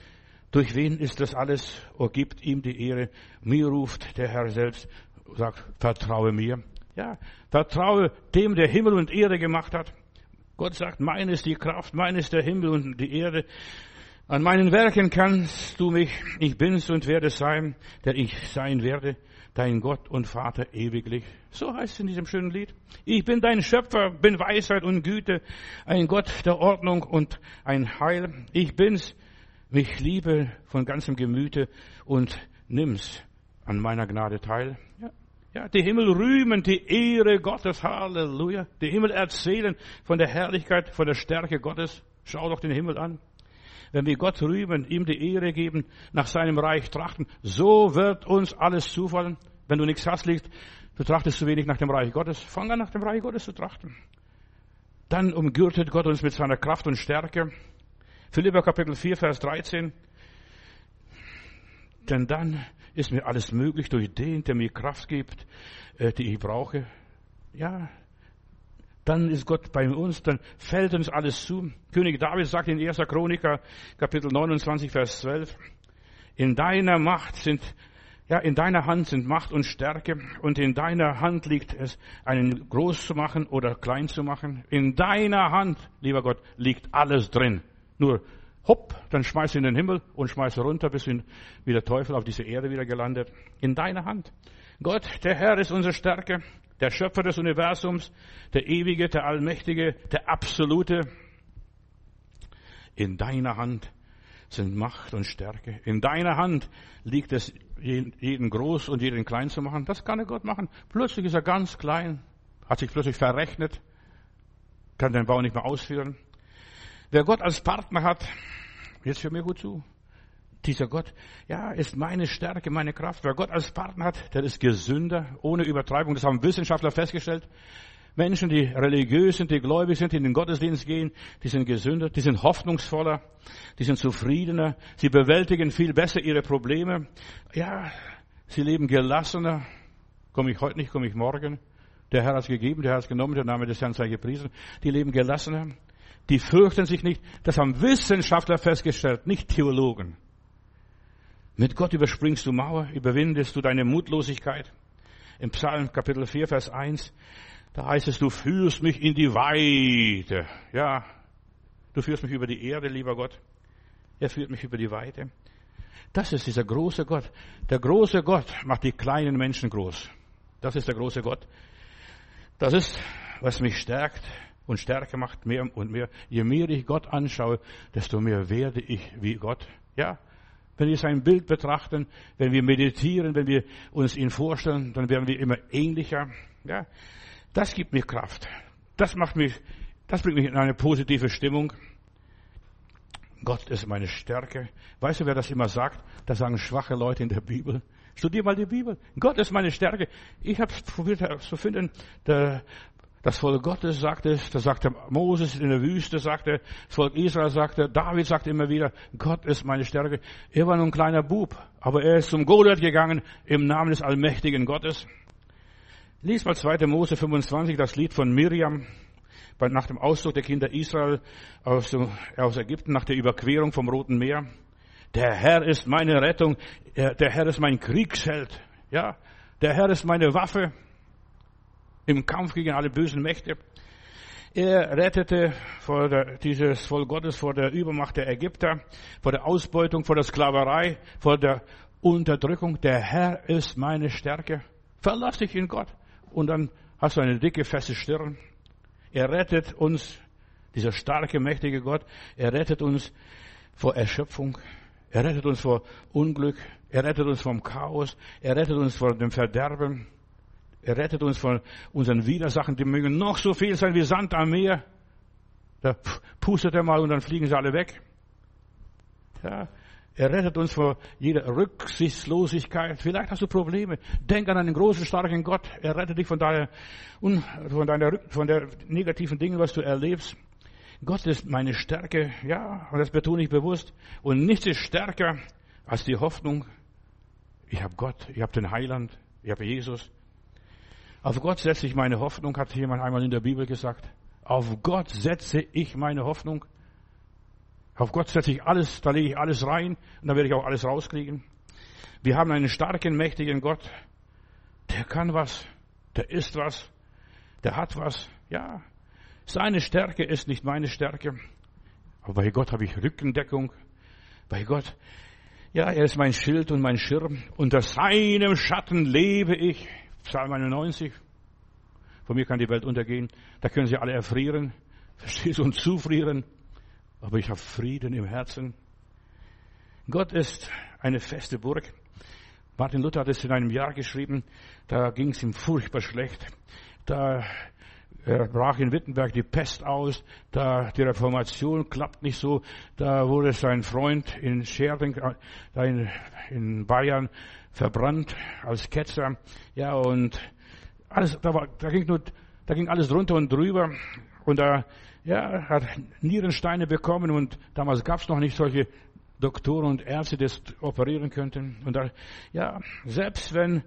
Durch wen ist das alles? O gibt ihm die Ehre. Mir ruft der Herr selbst, sagt, vertraue mir. Ja, vertraue dem, der Himmel und Erde gemacht hat. Gott sagt, mein ist die Kraft, mein ist der Himmel und die Erde. An meinen Werken kannst du mich, ich bin's und werde sein, der ich sein werde dein Gott und Vater ewiglich. So heißt es in diesem schönen Lied. Ich bin dein Schöpfer, bin Weisheit und Güte, ein Gott der Ordnung und ein Heil. Ich bin's, mich liebe von ganzem Gemüte und nimm's an meiner Gnade teil. Ja. Ja, die Himmel rühmen die Ehre Gottes, Halleluja. Die Himmel erzählen von der Herrlichkeit, von der Stärke Gottes. Schau doch den Himmel an. Wenn wir Gott rühmen, ihm die Ehre geben, nach seinem Reich trachten, so wird uns alles zufallen. Wenn du nichts hast, liegt, du trachtest zu wenig nach dem Reich Gottes. Fang an, nach dem Reich Gottes zu trachten. Dann umgürtet Gott uns mit seiner Kraft und Stärke. Philipper Kapitel 4, Vers 13. Denn dann ist mir alles möglich durch den, der mir Kraft gibt, äh, die ich brauche. Ja, dann ist Gott bei uns, dann fällt uns alles zu. König David sagt in 1. Chroniker, Kapitel 29, Vers 12, in deiner Macht sind, ja, in deiner Hand sind Macht und Stärke und in deiner Hand liegt es, einen groß zu machen oder klein zu machen. In deiner Hand, lieber Gott, liegt alles drin. Nur hopp, dann schmeiß in den Himmel und schmeiß runter, bis wie der Teufel auf diese Erde wieder gelandet. In deiner Hand. Gott, der Herr ist unsere Stärke der Schöpfer des Universums, der Ewige, der Allmächtige, der Absolute. In deiner Hand sind Macht und Stärke. In deiner Hand liegt es, jeden groß und jeden klein zu machen. Das kann Gott machen. Plötzlich ist er ganz klein, hat sich plötzlich verrechnet, kann den Bau nicht mehr ausführen. Wer Gott als Partner hat, jetzt hör mir gut zu, dieser Gott, ja, ist meine Stärke, meine Kraft. Wer Gott als Partner hat, der ist gesünder, ohne Übertreibung. Das haben Wissenschaftler festgestellt. Menschen, die religiös sind, die gläubig sind, die in den Gottesdienst gehen, die sind gesünder, die sind hoffnungsvoller, die sind zufriedener, sie bewältigen viel besser ihre Probleme. Ja, sie leben gelassener. Komme ich heute nicht, komme ich morgen. Der Herr hat es gegeben, der Herr hat es genommen, der Name des Herrn sei gepriesen. Die leben gelassener. Die fürchten sich nicht. Das haben Wissenschaftler festgestellt, nicht Theologen. Mit Gott überspringst du Mauer, überwindest du deine Mutlosigkeit. Im Psalm Kapitel 4, Vers 1, da heißt es, du führst mich in die Weite. Ja, du führst mich über die Erde, lieber Gott. Er führt mich über die Weite. Das ist dieser große Gott. Der große Gott macht die kleinen Menschen groß. Das ist der große Gott. Das ist, was mich stärkt und stärker macht, mehr und mehr. Je mehr ich Gott anschaue, desto mehr werde ich wie Gott. Ja, wenn wir sein Bild betrachten, wenn wir meditieren, wenn wir uns ihn vorstellen, dann werden wir immer ähnlicher. Ja, das gibt mir Kraft. Das macht mich, das bringt mich in eine positive Stimmung. Gott ist meine Stärke. Weißt du, wer das immer sagt? Das sagen schwache Leute in der Bibel. Studier mal die Bibel. Gott ist meine Stärke. Ich habe probiert zu finden, der das Volk Gottes sagte das sagte Moses in der Wüste, sagte, das Volk Israel sagte, David sagte immer wieder, Gott ist meine Stärke. Er war nur ein kleiner Bub, aber er ist zum Goliath gegangen im Namen des allmächtigen Gottes. Lies mal 2. Mose 25, das Lied von Miriam, nach dem Auszug der Kinder Israel aus, aus Ägypten, nach der Überquerung vom Roten Meer. Der Herr ist meine Rettung, der Herr ist mein Kriegsheld, ja, der Herr ist meine Waffe im Kampf gegen alle bösen Mächte. Er rettete vor der, dieses Volk Gottes vor der Übermacht der Ägypter, vor der Ausbeutung, vor der Sklaverei, vor der Unterdrückung. Der Herr ist meine Stärke. Verlass dich in Gott. Und dann hast du eine dicke, feste Stirn. Er rettet uns, dieser starke, mächtige Gott, er rettet uns vor Erschöpfung. Er rettet uns vor Unglück. Er rettet uns vom Chaos. Er rettet uns vor dem Verderben. Er rettet uns von unseren Widersachen, die mögen noch so viel sein wie Sand am Meer. Da pustet er mal und dann fliegen sie alle weg. Ja, er rettet uns vor jeder Rücksichtslosigkeit. Vielleicht hast du Probleme. Denk an einen großen, starken Gott. Er rettet dich von deiner, von deiner, von der negativen Dinge, was du erlebst. Gott ist meine Stärke. Ja, und das betone ich bewusst. Und nichts ist stärker als die Hoffnung. Ich habe Gott. Ich habe den Heiland. Ich habe Jesus. Auf Gott setze ich meine Hoffnung, hat jemand einmal in der Bibel gesagt. Auf Gott setze ich meine Hoffnung. Auf Gott setze ich alles, da lege ich alles rein und dann werde ich auch alles rauskriegen. Wir haben einen starken, mächtigen Gott. Der kann was, der ist was, der hat was. Ja, seine Stärke ist nicht meine Stärke. Aber bei Gott habe ich Rückendeckung. Bei Gott, ja, er ist mein Schild und mein Schirm. Unter seinem Schatten lebe ich. Psalm 91. Von mir kann die Welt untergehen. Da können sie alle erfrieren. *laughs* Verstehst du? Und zufrieren. Aber ich habe Frieden im Herzen. Gott ist eine feste Burg. Martin Luther hat es in einem Jahr geschrieben. Da ging es ihm furchtbar schlecht. Da er brach in Wittenberg die Pest aus, da die Reformation klappt nicht so, da wurde sein Freund in Scherding, da in, in Bayern, verbrannt als Ketzer. Ja, und alles, da, war, da ging nur, da ging alles drunter und drüber. Und da, ja, hat Nierensteine bekommen und damals gab es noch nicht solche Doktoren und Ärzte, die das operieren könnten. Und da, ja, selbst wenn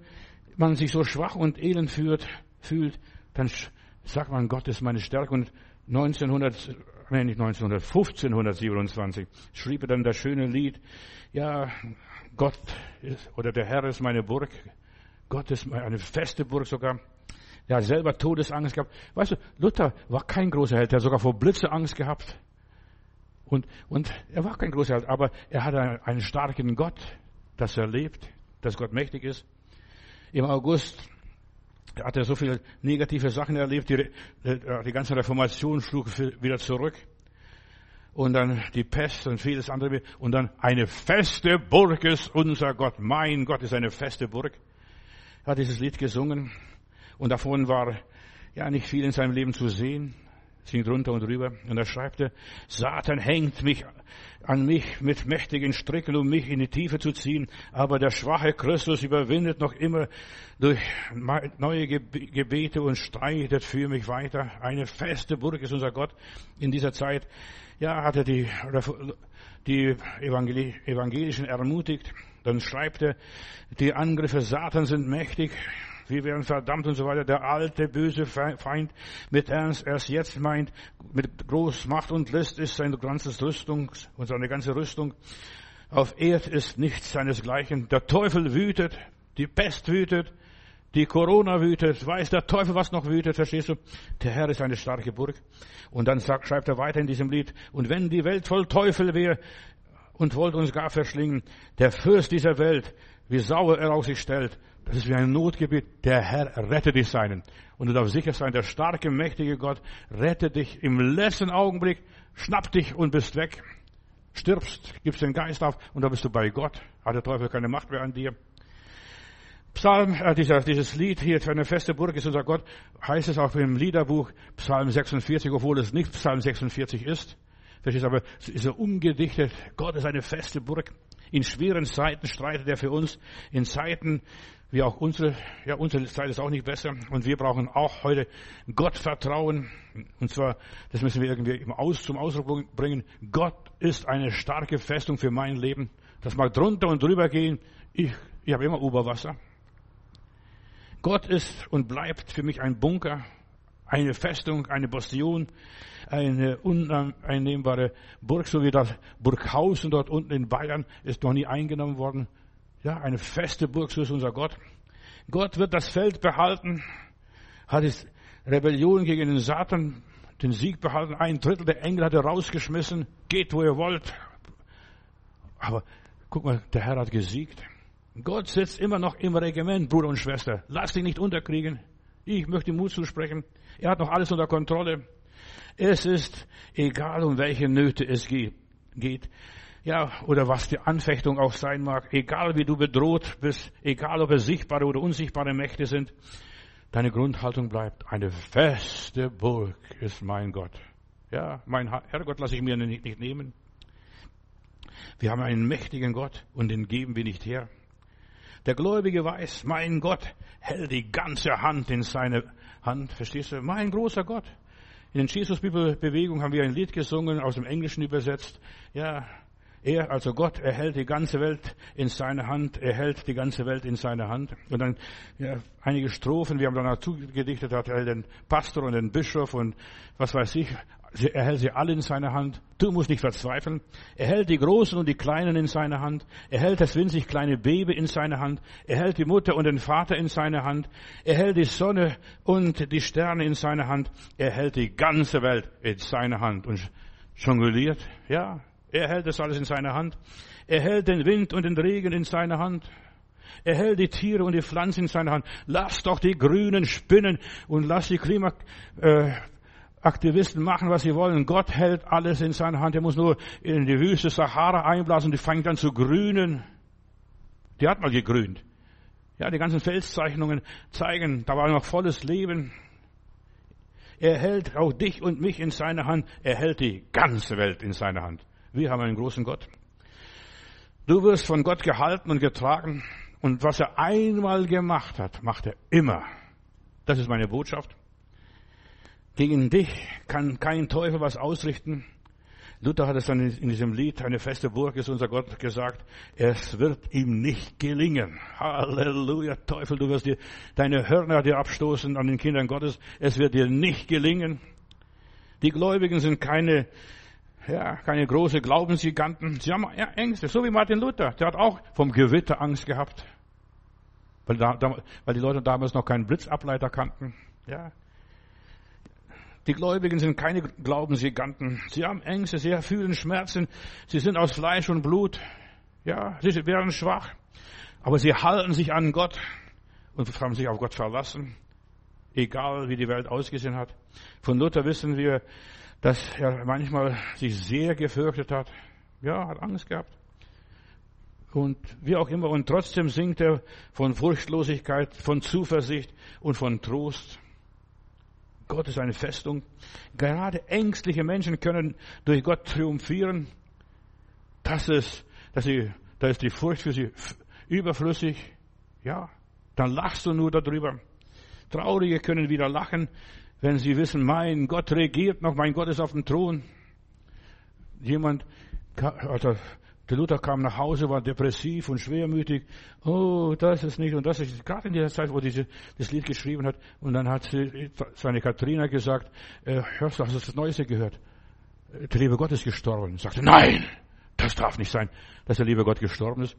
man sich so schwach und elend fühlt, fühlt, dann sagt man, Gott ist meine Stärke. Und 1900, nein, nicht 1900, 1527 schrieb er dann das schöne Lied, ja, Gott ist, oder der Herr ist meine Burg. Gott ist eine feste Burg sogar. Er hat selber Todesangst gehabt. Weißt du, Luther war kein großer Held. Er hat sogar vor Blitze Angst gehabt. Und, und er war kein großer Held, aber er hatte einen starken Gott, dass er lebt, dass Gott mächtig ist. Im August hat er so viele negative Sachen erlebt. Die, die ganze Reformation schlug wieder zurück. Und dann die Pest und vieles andere. Und dann eine feste Burg ist unser Gott. Mein Gott ist eine feste Burg. Er hat dieses Lied gesungen. Und davon war ja nicht viel in seinem Leben zu sehen. Es ging drunter und drüber. Und er schreibte, Satan hängt mich an mich mit mächtigen Stricken, um mich in die Tiefe zu ziehen. Aber der schwache Christus überwindet noch immer durch neue Gebete und streitet für mich weiter. Eine feste Burg ist unser Gott in dieser Zeit. Ja, hat er die, die Evangelischen ermutigt. Dann schreibt er, die Angriffe Satan sind mächtig. Wir werden verdammt und so weiter. Der alte, böse Feind mit Ernst erst jetzt meint, mit Großmacht und List ist seine ganze Rüstung und seine ganze Rüstung. Auf Erd ist nichts seinesgleichen. Der Teufel wütet, die Pest wütet, die Corona wütet, weiß der Teufel, was noch wütet, verstehst du? Der Herr ist eine starke Burg. Und dann sagt, schreibt er weiter in diesem Lied, und wenn die Welt voll Teufel wäre und wollte uns gar verschlingen, der Fürst dieser Welt, wie sauer er auf sich stellt, das ist wie ein Notgebet. Der Herr rette dich seinen. Und du darfst sicher sein, der starke, mächtige Gott rettet dich im letzten Augenblick, schnappt dich und bist weg. Stirbst, gibst den Geist auf und da bist du bei Gott. Hat der Teufel keine Macht mehr an dir. Psalm, äh, dieser, dieses Lied hier, für eine feste Burg ist unser Gott, heißt es auch im Liederbuch Psalm 46, obwohl es nicht Psalm 46 ist. Verstehst aber es ist so umgedichtet. Gott ist eine feste Burg. In schweren Zeiten streitet er für uns. In Zeiten, wie auch unsere, ja, unsere Zeit ist auch nicht besser. Und wir brauchen auch heute Gottvertrauen. Und zwar, das müssen wir irgendwie Aus, zum Ausdruck bringen. Gott ist eine starke Festung für mein Leben. Das mag drunter und drüber gehen. Ich, ich habe immer Oberwasser. Gott ist und bleibt für mich ein Bunker, eine Festung, eine Bastion, eine uneinnehmbare Burg, so wie das Burghausen dort unten in Bayern ist noch nie eingenommen worden. Ja, eine feste Burg, so ist unser Gott. Gott wird das Feld behalten, hat die Rebellion gegen den Satan den Sieg behalten. Ein Drittel der Engel hat er rausgeschmissen. Geht, wo ihr wollt. Aber guck mal, der Herr hat gesiegt. Gott sitzt immer noch im Regiment, Bruder und Schwester. Lass dich nicht unterkriegen. Ich möchte Mut zusprechen. Er hat noch alles unter Kontrolle. Es ist egal, um welche Nöte es geht ja, oder was die Anfechtung auch sein mag, egal wie du bedroht bist, egal ob es sichtbare oder unsichtbare Mächte sind, deine Grundhaltung bleibt, eine feste Burg ist mein Gott. Ja, mein Herrgott lasse ich mir nicht, nehmen. Wir haben einen mächtigen Gott und den geben wir nicht her. Der Gläubige weiß, mein Gott hält die ganze Hand in seine Hand. Verstehst du? Mein großer Gott. In den Jesus-Bibel-Bewegung haben wir ein Lied gesungen, aus dem Englischen übersetzt. Ja, er, also Gott, erhält die ganze Welt in seine Hand, er hält die ganze Welt in seine Hand. Und dann ja, einige Strophen, wir haben dann dazu gedichtet, hat er den Pastor und den Bischof und was weiß ich, er hält sie alle in seine Hand. Du musst nicht verzweifeln. Er hält die Großen und die Kleinen in seine Hand. Er hält das winzig kleine Baby in seine Hand. Er hält die Mutter und den Vater in seine Hand. Er hält die Sonne und die Sterne in seine Hand. Er hält die ganze Welt in seine Hand. Und jongliert, ja, er hält das alles in seiner Hand. Er hält den Wind und den Regen in seiner Hand. Er hält die Tiere und die Pflanzen in seiner Hand. Lass doch die Grünen spinnen und lass die Klimaaktivisten äh, machen, was sie wollen. Gott hält alles in seiner Hand. Er muss nur in die Wüste Sahara einblasen, die fängt dann zu grünen. Die hat mal gegrünt. Ja, die ganzen Felszeichnungen zeigen, da war noch volles Leben. Er hält auch dich und mich in seiner Hand. Er hält die ganze Welt in seiner Hand. Wir haben einen großen Gott. Du wirst von Gott gehalten und getragen. Und was er einmal gemacht hat, macht er immer. Das ist meine Botschaft. Gegen dich kann kein Teufel was ausrichten. Luther hat es dann in diesem Lied, eine feste Burg ist unser Gott gesagt, es wird ihm nicht gelingen. Halleluja, Teufel, du wirst dir deine Hörner dir abstoßen an den Kindern Gottes. Es wird dir nicht gelingen. Die Gläubigen sind keine, ja, keine große Glaubensgiganten. Sie haben Ängste, so wie Martin Luther. Der hat auch vom Gewitter Angst gehabt. Weil, da, weil die Leute damals noch keinen Blitzableiter kannten. Ja, die Gläubigen sind keine Glaubensgiganten. Sie haben Ängste, sie fühlen Schmerzen. Sie sind aus Fleisch und Blut. Ja, sie werden schwach. Aber sie halten sich an Gott und haben sich auf Gott verlassen. Egal, wie die Welt ausgesehen hat. Von Luther wissen wir, dass er manchmal sich sehr gefürchtet hat. Ja, hat Angst gehabt. Und wie auch immer. Und trotzdem singt er von Furchtlosigkeit, von Zuversicht und von Trost. Gott ist eine Festung. Gerade ängstliche Menschen können durch Gott triumphieren. Das ist, dass sie, da ist die Furcht für sie überflüssig. Ja, dann lachst du nur darüber. Traurige können wieder lachen, wenn sie wissen, mein Gott regiert noch, mein Gott ist auf dem Thron. Jemand, also der Luther kam nach Hause, war depressiv und schwermütig. Oh, das ist nicht und das ist gerade in dieser Zeit, wo diese, das Lied geschrieben hat. Und dann hat sie, seine Katrina gesagt, äh, hörst du, hast du das Neueste gehört? Der liebe Gott ist gestorben. Und sagte, nein, das darf nicht sein, dass der liebe Gott gestorben ist.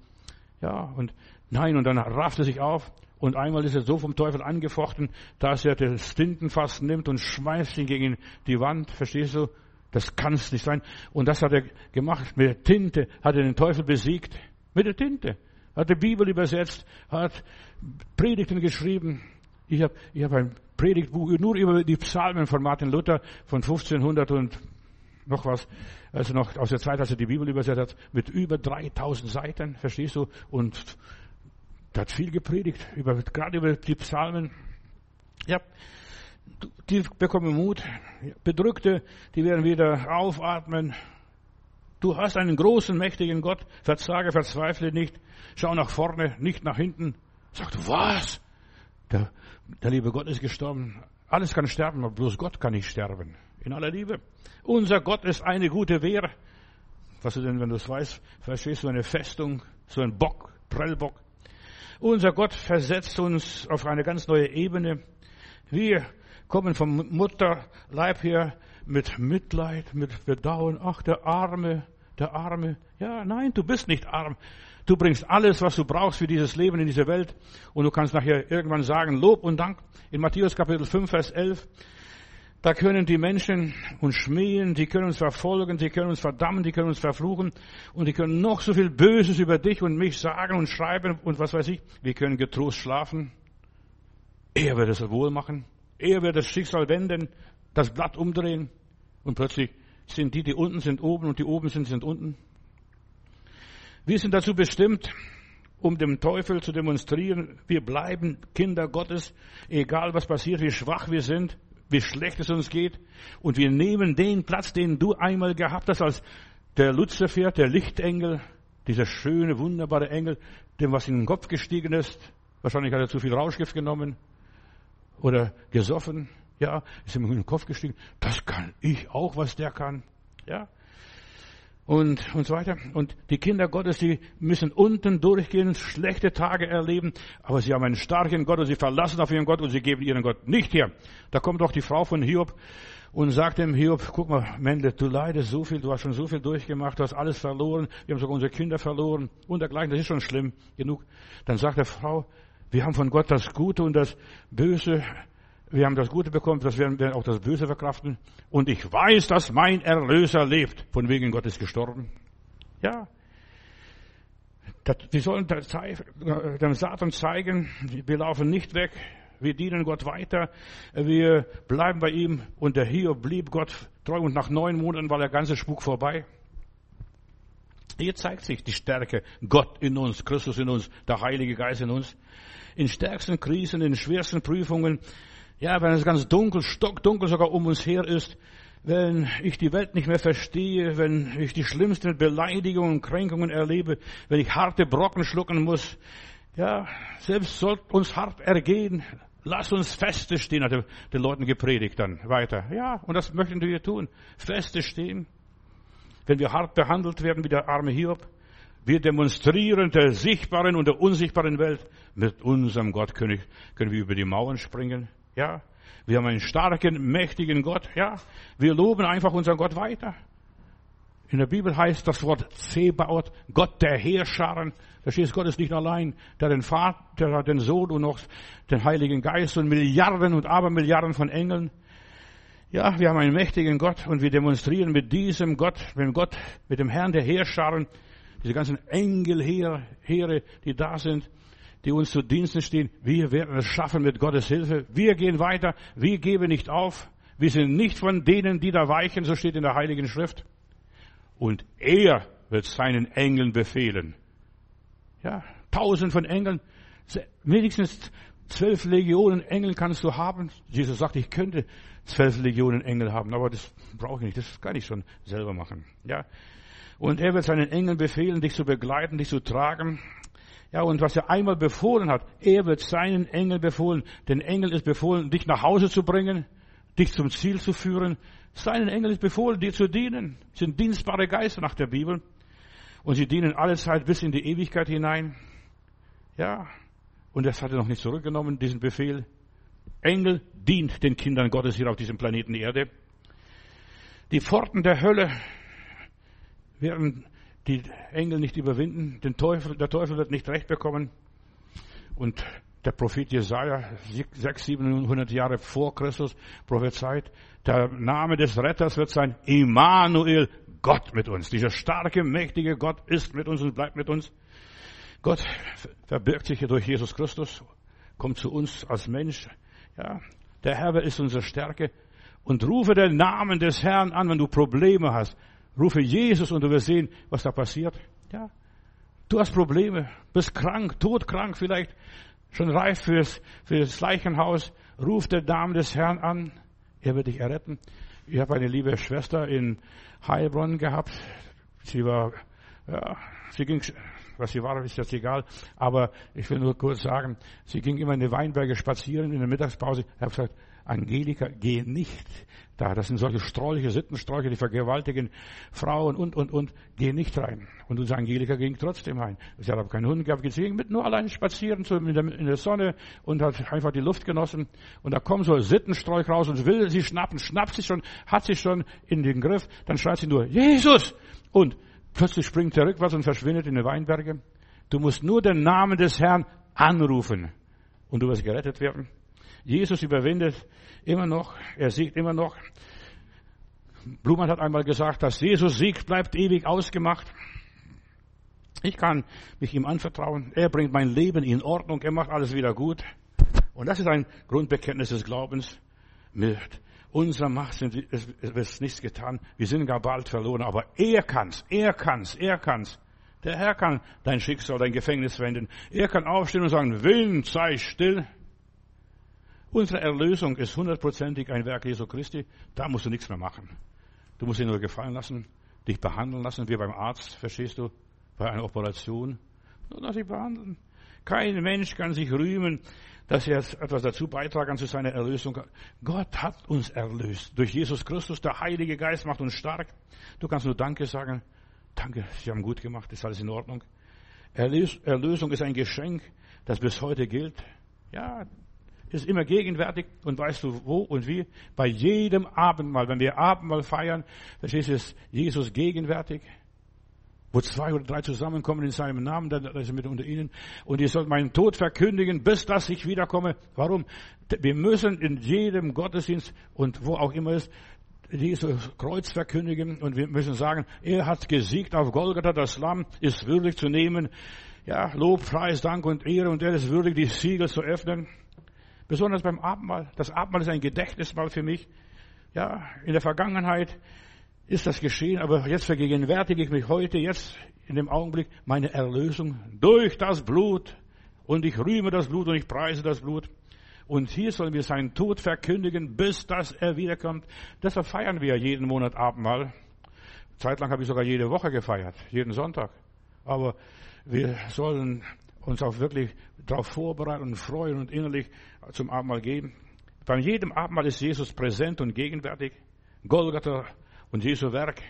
Ja, und nein, und dann raffte sich auf. Und einmal ist er so vom Teufel angefochten, dass er das Tintenfass nimmt und schmeißt ihn gegen die Wand. Verstehst du? Das kann es nicht sein. Und das hat er gemacht. Mit der Tinte hat er den Teufel besiegt. Mit der Tinte. Hat die Bibel übersetzt, hat Predigten geschrieben. Ich habe ich hab ein Predigtbuch nur über die Psalmen von Martin Luther von 1500 und noch was, also noch aus der Zeit, als er die Bibel übersetzt hat, mit über 3000 Seiten, verstehst du? Und er hat viel gepredigt, über, gerade über die Psalmen. Ja, die bekommen Mut. Bedrückte, die werden wieder aufatmen. Du hast einen großen, mächtigen Gott. Verzage, verzweifle nicht. Schau nach vorne, nicht nach hinten. Sag du, was? Der, der liebe Gott ist gestorben. Alles kann sterben, aber bloß Gott kann nicht sterben. In aller Liebe. Unser Gott ist eine gute Wehr. Was ist denn, wenn du es weißt? Verstehst du eine Festung, so ein Bock, Prellbock? Unser Gott versetzt uns auf eine ganz neue Ebene. Wir kommen vom Mutterleib her mit Mitleid, mit Bedauern. Ach, der Arme, der Arme. Ja, nein, du bist nicht arm. Du bringst alles, was du brauchst für dieses Leben in dieser Welt. Und du kannst nachher irgendwann sagen, Lob und Dank. In Matthäus Kapitel 5, Vers 11. Da können die Menschen uns schmähen, die können uns verfolgen, die können uns verdammen, die können uns verfluchen und die können noch so viel Böses über dich und mich sagen und schreiben und was weiß ich. Wir können getrost schlafen. Er wird es wohl machen. Er wird das Schicksal wenden, das Blatt umdrehen und plötzlich sind die, die unten sind, oben und die oben sind, sind unten. Wir sind dazu bestimmt, um dem Teufel zu demonstrieren, wir bleiben Kinder Gottes, egal was passiert, wie schwach wir sind, wie schlecht es uns geht. Und wir nehmen den Platz, den du einmal gehabt hast, als der Luzifer, der Lichtengel, dieser schöne, wunderbare Engel, dem was in den Kopf gestiegen ist. Wahrscheinlich hat er zu viel Rauschgift genommen oder gesoffen, ja, ist ihm in den Kopf gestiegen. Das kann ich auch, was der kann, ja. Und, und so weiter. Und die Kinder Gottes, die müssen unten durchgehen, schlechte Tage erleben, aber sie haben einen starken Gott und sie verlassen auf ihren Gott und sie geben ihren Gott nicht her. Da kommt doch die Frau von Hiob und sagt dem Hiob, guck mal, Mendel, du leidest so viel, du hast schon so viel durchgemacht, du hast alles verloren, wir haben sogar unsere Kinder verloren und dergleichen, das ist schon schlimm genug. Dann sagt der Frau, wir haben von Gott das Gute und das Böse. Wir haben das Gute bekommen, das werden wir auch das Böse verkraften. Und ich weiß, dass mein Erlöser lebt. Von wegen Gott ist gestorben. Ja. wir sollen dem Satan zeigen, wir laufen nicht weg. Wir dienen Gott weiter. Wir bleiben bei ihm. Und der Hiob blieb Gott treu. Und nach neun Monaten war der ganze Spuk vorbei. Hier zeigt sich die Stärke Gott in uns, Christus in uns, der Heilige Geist in uns. In stärksten Krisen, in schwersten Prüfungen, ja, wenn es ganz dunkel, stockdunkel sogar um uns her ist, wenn ich die Welt nicht mehr verstehe, wenn ich die schlimmsten Beleidigungen und Kränkungen erlebe, wenn ich harte Brocken schlucken muss, ja, selbst sollte uns hart ergehen, lass uns feste stehen, hat er den Leuten gepredigt dann weiter. Ja, und das möchten wir tun, feste stehen. wenn wir hart behandelt werden wie der arme Hiob. Wir demonstrieren der sichtbaren und der unsichtbaren Welt. Mit unserem Gott können, können wir über die Mauern springen. Ja. Wir haben einen starken, mächtigen Gott. Ja. Wir loben einfach unseren Gott weiter. In der Bibel heißt das Wort Zebaut, Gott der Heerscharen. Da steht, Gott ist nicht allein, der den Vater, den Sohn und noch den Heiligen Geist und Milliarden und Abermilliarden von Engeln. Ja, wir haben einen mächtigen Gott und wir demonstrieren mit diesem Gott, mit dem Gott, mit dem Herrn der Heerscharen, diese ganzen Engelheere, die da sind, die uns zu Diensten stehen. Wir werden es schaffen mit Gottes Hilfe. Wir gehen weiter. Wir geben nicht auf. Wir sind nicht von denen, die da weichen, so steht in der Heiligen Schrift. Und er wird seinen Engeln befehlen. Ja, tausend von Engeln, wenigstens zwölf Legionen Engel kannst du haben. Jesus sagt, ich könnte zwölf Legionen Engel haben, aber das brauche ich nicht, das kann ich schon selber machen. Ja. Und er wird seinen Engeln befehlen, dich zu begleiten, dich zu tragen. Ja, und was er einmal befohlen hat, er wird seinen Engel befohlen. Den Engel ist befohlen, dich nach Hause zu bringen, dich zum Ziel zu führen. Seinen Engel ist befohlen, dir zu dienen. Das sind dienstbare Geister nach der Bibel. Und sie dienen alle Zeit bis in die Ewigkeit hinein. Ja. Und das hat er noch nicht zurückgenommen, diesen Befehl. Engel dient den Kindern Gottes hier auf diesem Planeten Erde. Die Pforten der Hölle werden die Engel nicht überwinden. Den Teufel, der Teufel wird nicht recht bekommen. Und der Prophet Jesaja, 600, 700 Jahre vor Christus, prophezeit, der Name des Retters wird sein Immanuel, Gott mit uns. Dieser starke, mächtige Gott ist mit uns und bleibt mit uns. Gott verbirgt sich hier durch Jesus Christus, kommt zu uns als Mensch. Ja, der Herr ist unsere Stärke. Und rufe den Namen des Herrn an, wenn du Probleme hast. Rufe Jesus und du wirst sehen, was da passiert. Ja. Du hast Probleme, bist krank, todkrank vielleicht, schon reif fürs, fürs Leichenhaus. Ruf den Namen des Herrn an. Er wird dich erretten. Ich habe eine liebe Schwester in Heilbronn gehabt. Sie war, ja, sie ging, was sie war, ist jetzt egal. Aber ich will nur kurz sagen, sie ging immer in die Weinberge spazieren in der Mittagspause. Ich habe gesagt, Angelika, geh nicht da. Das sind solche Sträuche, Sittensträuche, die vergewaltigen Frauen und, und, und. Geh nicht rein. Und unsere Angelika ging trotzdem rein. Sie hat aber keinen Hund gehabt. Ging mit nur allein spazieren in der, in der Sonne und hat einfach die Luft genossen. Und da kommt so ein Sittensträuch raus und will sie schnappen, schnappt sie schon, hat sie schon in den Griff. Dann schreit sie nur, Jesus! Und plötzlich springt er rückwärts und verschwindet in die Weinberge. Du musst nur den Namen des Herrn anrufen und du wirst gerettet werden. Jesus überwindet immer noch, er siegt immer noch. Blumann hat einmal gesagt, dass Jesus siegt, bleibt ewig ausgemacht. Ich kann mich ihm anvertrauen. Er bringt mein Leben in Ordnung. Er macht alles wieder gut. Und das ist ein Grundbekenntnis des Glaubens. Mit unserer Macht sind, es wird nichts getan. Wir sind gar bald verloren. Aber er kann's. Er kann's. Er kann's. Der Herr kann dein Schicksal, dein Gefängnis wenden. Er kann aufstehen und sagen, Wind, sei still. Unsere Erlösung ist hundertprozentig ein Werk Jesu Christi. Da musst du nichts mehr machen. Du musst ihn nur gefallen lassen, dich behandeln lassen, wie beim Arzt, verstehst du, bei einer Operation. Nur lass dich behandeln. Kein Mensch kann sich rühmen, dass er etwas dazu beitragen zu seiner Erlösung. Gott hat uns erlöst. Durch Jesus Christus, der Heilige Geist macht uns stark. Du kannst nur Danke sagen. Danke, Sie haben gut gemacht, ist alles in Ordnung. Erlösung ist ein Geschenk, das bis heute gilt. Ja, ist immer gegenwärtig und weißt du wo und wie? Bei jedem Abendmahl, wenn wir Abendmahl feiern, dann ist Jesus gegenwärtig. Wo zwei oder drei zusammenkommen in seinem Namen, dann ist er mit unter ihnen. Und ihr sollt meinen Tod verkündigen, bis dass ich wiederkomme. Warum? Wir müssen in jedem Gottesdienst und wo auch immer es dieses Kreuz verkündigen und wir müssen sagen, er hat gesiegt auf Golgatha, das Lamm ist würdig zu nehmen. Ja, Lob, Preis, Dank und Ehre und er ist würdig, die Siegel zu öffnen. Besonders beim Abendmahl. Das Abendmahl ist ein Gedächtnismahl für mich. Ja, in der Vergangenheit ist das geschehen, aber jetzt vergegenwärtige ich mich heute, jetzt in dem Augenblick, meine Erlösung durch das Blut. Und ich rühme das Blut und ich preise das Blut. Und hier sollen wir seinen Tod verkündigen, bis dass er wiederkommt. Deshalb feiern wir jeden Monat Abendmahl. Zeitlang habe ich sogar jede Woche gefeiert, jeden Sonntag. Aber wir sollen uns auch wirklich darauf vorbereiten und freuen und innerlich zum Abendmahl gehen. Bei jedem Abendmahl ist Jesus präsent und gegenwärtig. Golgatha und Jesu Werk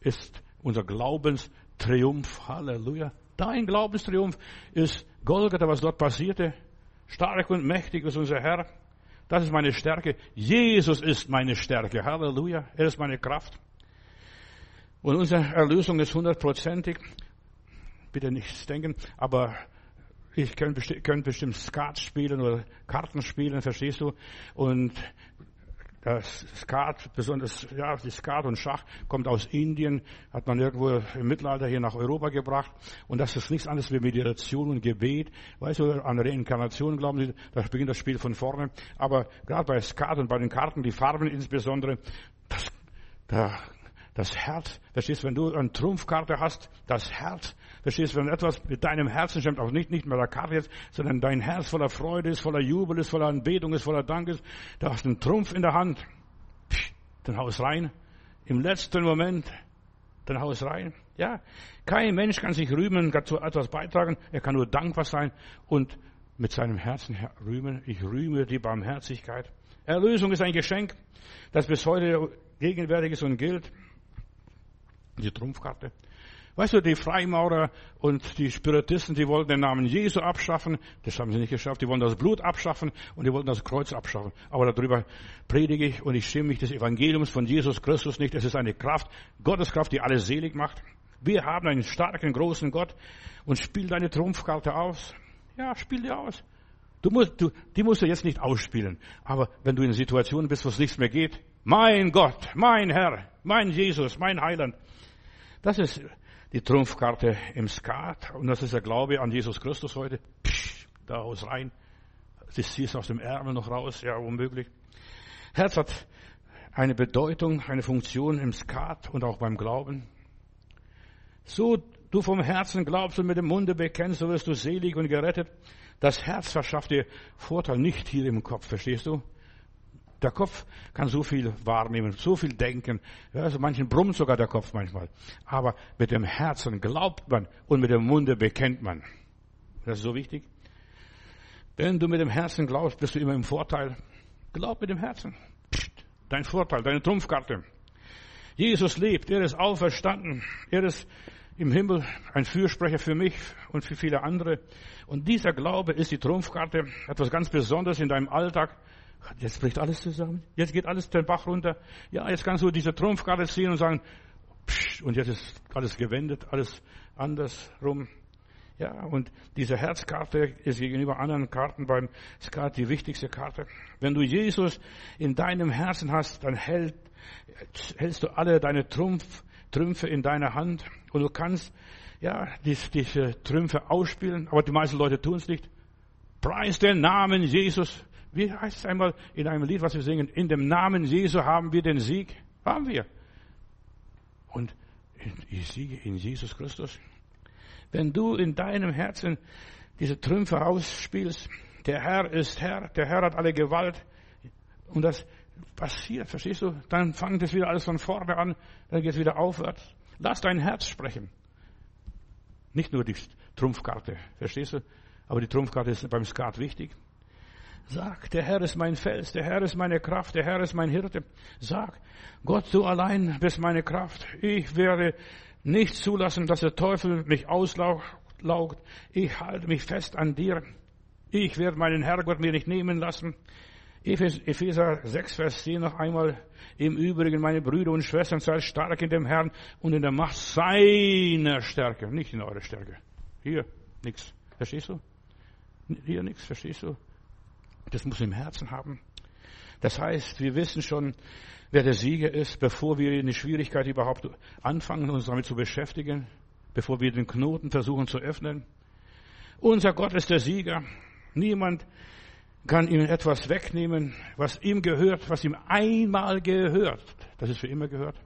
ist unser Glaubenstriumph. Halleluja. Dein Glaubenstriumph ist Golgatha, was dort passierte. Stark und mächtig ist unser Herr. Das ist meine Stärke. Jesus ist meine Stärke. Halleluja. Er ist meine Kraft. Und unsere Erlösung ist hundertprozentig. Bitte nichts denken, aber ich könnte bestimmt Skat spielen oder Karten spielen, verstehst du? Und das Skat, besonders, ja, die Skat und Schach kommt aus Indien, hat man irgendwo im Mittelalter hier nach Europa gebracht. Und das ist nichts anderes wie Meditation und Gebet. Weißt du, an Reinkarnation glauben sie, da beginnt das Spiel von vorne. Aber gerade bei Skat und bei den Karten, die Farben insbesondere, das, da, das Herz, verstehst du, wenn du eine Trumpfkarte hast, das Herz, verstehst du, wenn etwas mit deinem Herzen stimmt, auch nicht, nicht mehr der Karte jetzt, sondern dein Herz voller Freude ist, voller Jubel ist, voller Anbetung ist, voller Dank ist, da hast du einen Trumpf in der Hand, Psch, dann haust rein, im letzten Moment, dann haust rein. Ja, kein Mensch kann sich rühmen, dazu etwas beitragen, er kann nur dankbar sein und mit seinem Herzen rühmen. Ich rühme die Barmherzigkeit. Erlösung ist ein Geschenk, das bis heute gegenwärtig ist und gilt die Trumpfkarte. Weißt du, die Freimaurer und die Spiritisten, die wollten den Namen Jesu abschaffen. Das haben sie nicht geschafft. Die wollen das Blut abschaffen und die wollten das Kreuz abschaffen. Aber darüber predige ich und ich schäme mich des Evangeliums von Jesus Christus nicht. Es ist eine Kraft, Gottes Kraft, die alles selig macht. Wir haben einen starken, großen Gott und spiel deine Trumpfkarte aus. Ja, spiel die aus. Du musst, du, die musst du jetzt nicht ausspielen. Aber wenn du in Situationen bist, wo es nichts mehr geht, mein Gott, mein Herr, mein Jesus, mein Heiland, das ist die Trumpfkarte im Skat und das ist der Glaube an Jesus Christus heute. Psch, da aus rein. Das ziehst aus dem Ärmel noch raus, ja, unmöglich. Herz hat eine Bedeutung, eine Funktion im Skat und auch beim Glauben. So du vom Herzen glaubst und mit dem Munde bekennst, so wirst du selig und gerettet. Das Herz verschafft dir Vorteil nicht hier im Kopf, verstehst du? Der Kopf kann so viel wahrnehmen, so viel denken. Ja, also manchen brummt sogar der Kopf manchmal. Aber mit dem Herzen glaubt man und mit dem Munde bekennt man. Das ist so wichtig. Wenn du mit dem Herzen glaubst, bist du immer im Vorteil. Glaub mit dem Herzen. Psst, dein Vorteil, deine Trumpfkarte. Jesus lebt, er ist auferstanden, er ist im Himmel ein Fürsprecher für mich und für viele andere. Und dieser Glaube ist die Trumpfkarte, etwas ganz Besonderes in deinem Alltag. Jetzt bricht alles zusammen. Jetzt geht alles den Bach runter. Ja, jetzt kannst du diese Trumpfkarte ziehen und sagen, psch, und jetzt ist alles gewendet, alles andersrum. Ja, und diese Herzkarte ist gegenüber anderen Karten beim Skat die wichtigste Karte. Wenn du Jesus in deinem Herzen hast, dann hält, hältst du alle deine Trumpf, Trümpfe in deiner Hand und du kannst, ja, diese, diese Trümpfe ausspielen, aber die meisten Leute tun es nicht. Preis den Namen Jesus. Wie heißt es einmal in einem Lied, was wir singen? In dem Namen Jesu haben wir den Sieg. Haben wir. Und ich siege in Jesus Christus. Wenn du in deinem Herzen diese Trümpfe ausspielst, der Herr ist Herr, der Herr hat alle Gewalt, und das passiert, verstehst du? Dann fängt es wieder alles von vorne an, dann geht es wieder aufwärts. Lass dein Herz sprechen. Nicht nur die Trumpfkarte, verstehst du? Aber die Trumpfkarte ist beim Skat wichtig. Sag, der Herr ist mein Fels, der Herr ist meine Kraft, der Herr ist mein Hirte. Sag, Gott, du allein bist meine Kraft. Ich werde nicht zulassen, dass der Teufel mich auslaugt. Ich halte mich fest an dir. Ich werde meinen Herrgott mir nicht nehmen lassen. Epheser 6, Vers 10 noch einmal. Im Übrigen, meine Brüder und Schwestern, seid stark in dem Herrn und in der Macht seiner Stärke, nicht in eurer Stärke. Hier, nichts. Verstehst du? Hier nichts, verstehst du? Das muss im Herzen haben. Das heißt, wir wissen schon, wer der Sieger ist, bevor wir eine Schwierigkeit überhaupt anfangen, uns damit zu beschäftigen, bevor wir den Knoten versuchen zu öffnen. Unser Gott ist der Sieger. Niemand kann ihm etwas wegnehmen, was ihm gehört, was ihm einmal gehört. Das ist für immer gehört.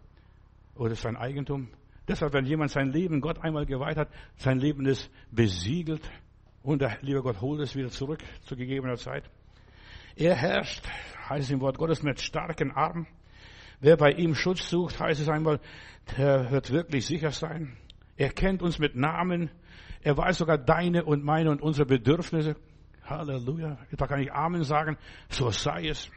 Oder ist sein Eigentum. Deshalb, wenn jemand sein Leben Gott einmal geweiht hat, sein Leben ist besiegelt und der liebe Gott holt es wieder zurück zu gegebener Zeit. Er herrscht, heißt es im Wort Gottes, mit starken Armen. Wer bei ihm Schutz sucht, heißt es einmal, der wird wirklich sicher sein. Er kennt uns mit Namen. Er weiß sogar deine und meine und unsere Bedürfnisse. Halleluja. Da kann ich Amen sagen. So sei es.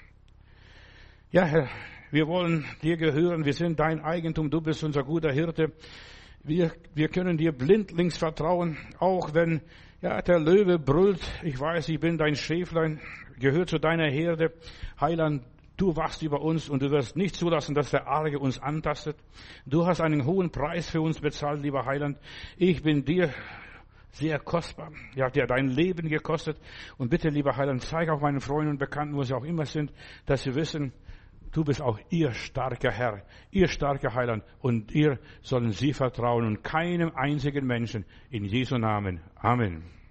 Ja, Herr, Wir wollen dir gehören. Wir sind dein Eigentum. Du bist unser guter Hirte. Wir, wir können dir blindlings vertrauen, auch wenn ja, der Löwe brüllt. Ich weiß, ich bin dein Schäflein, gehört zu deiner Herde. Heiland, du wachst über uns und du wirst nicht zulassen, dass der Arge uns antastet. Du hast einen hohen Preis für uns bezahlt, lieber Heiland. Ich bin dir sehr kostbar. Ja, dir dein Leben gekostet. Und bitte, lieber Heiland, zeig auch meinen Freunden und Bekannten, wo sie auch immer sind, dass sie wissen, du bist auch ihr starker Herr, ihr starker Heiland und ihr sollen sie vertrauen und keinem einzigen Menschen in Jesu Namen. Amen.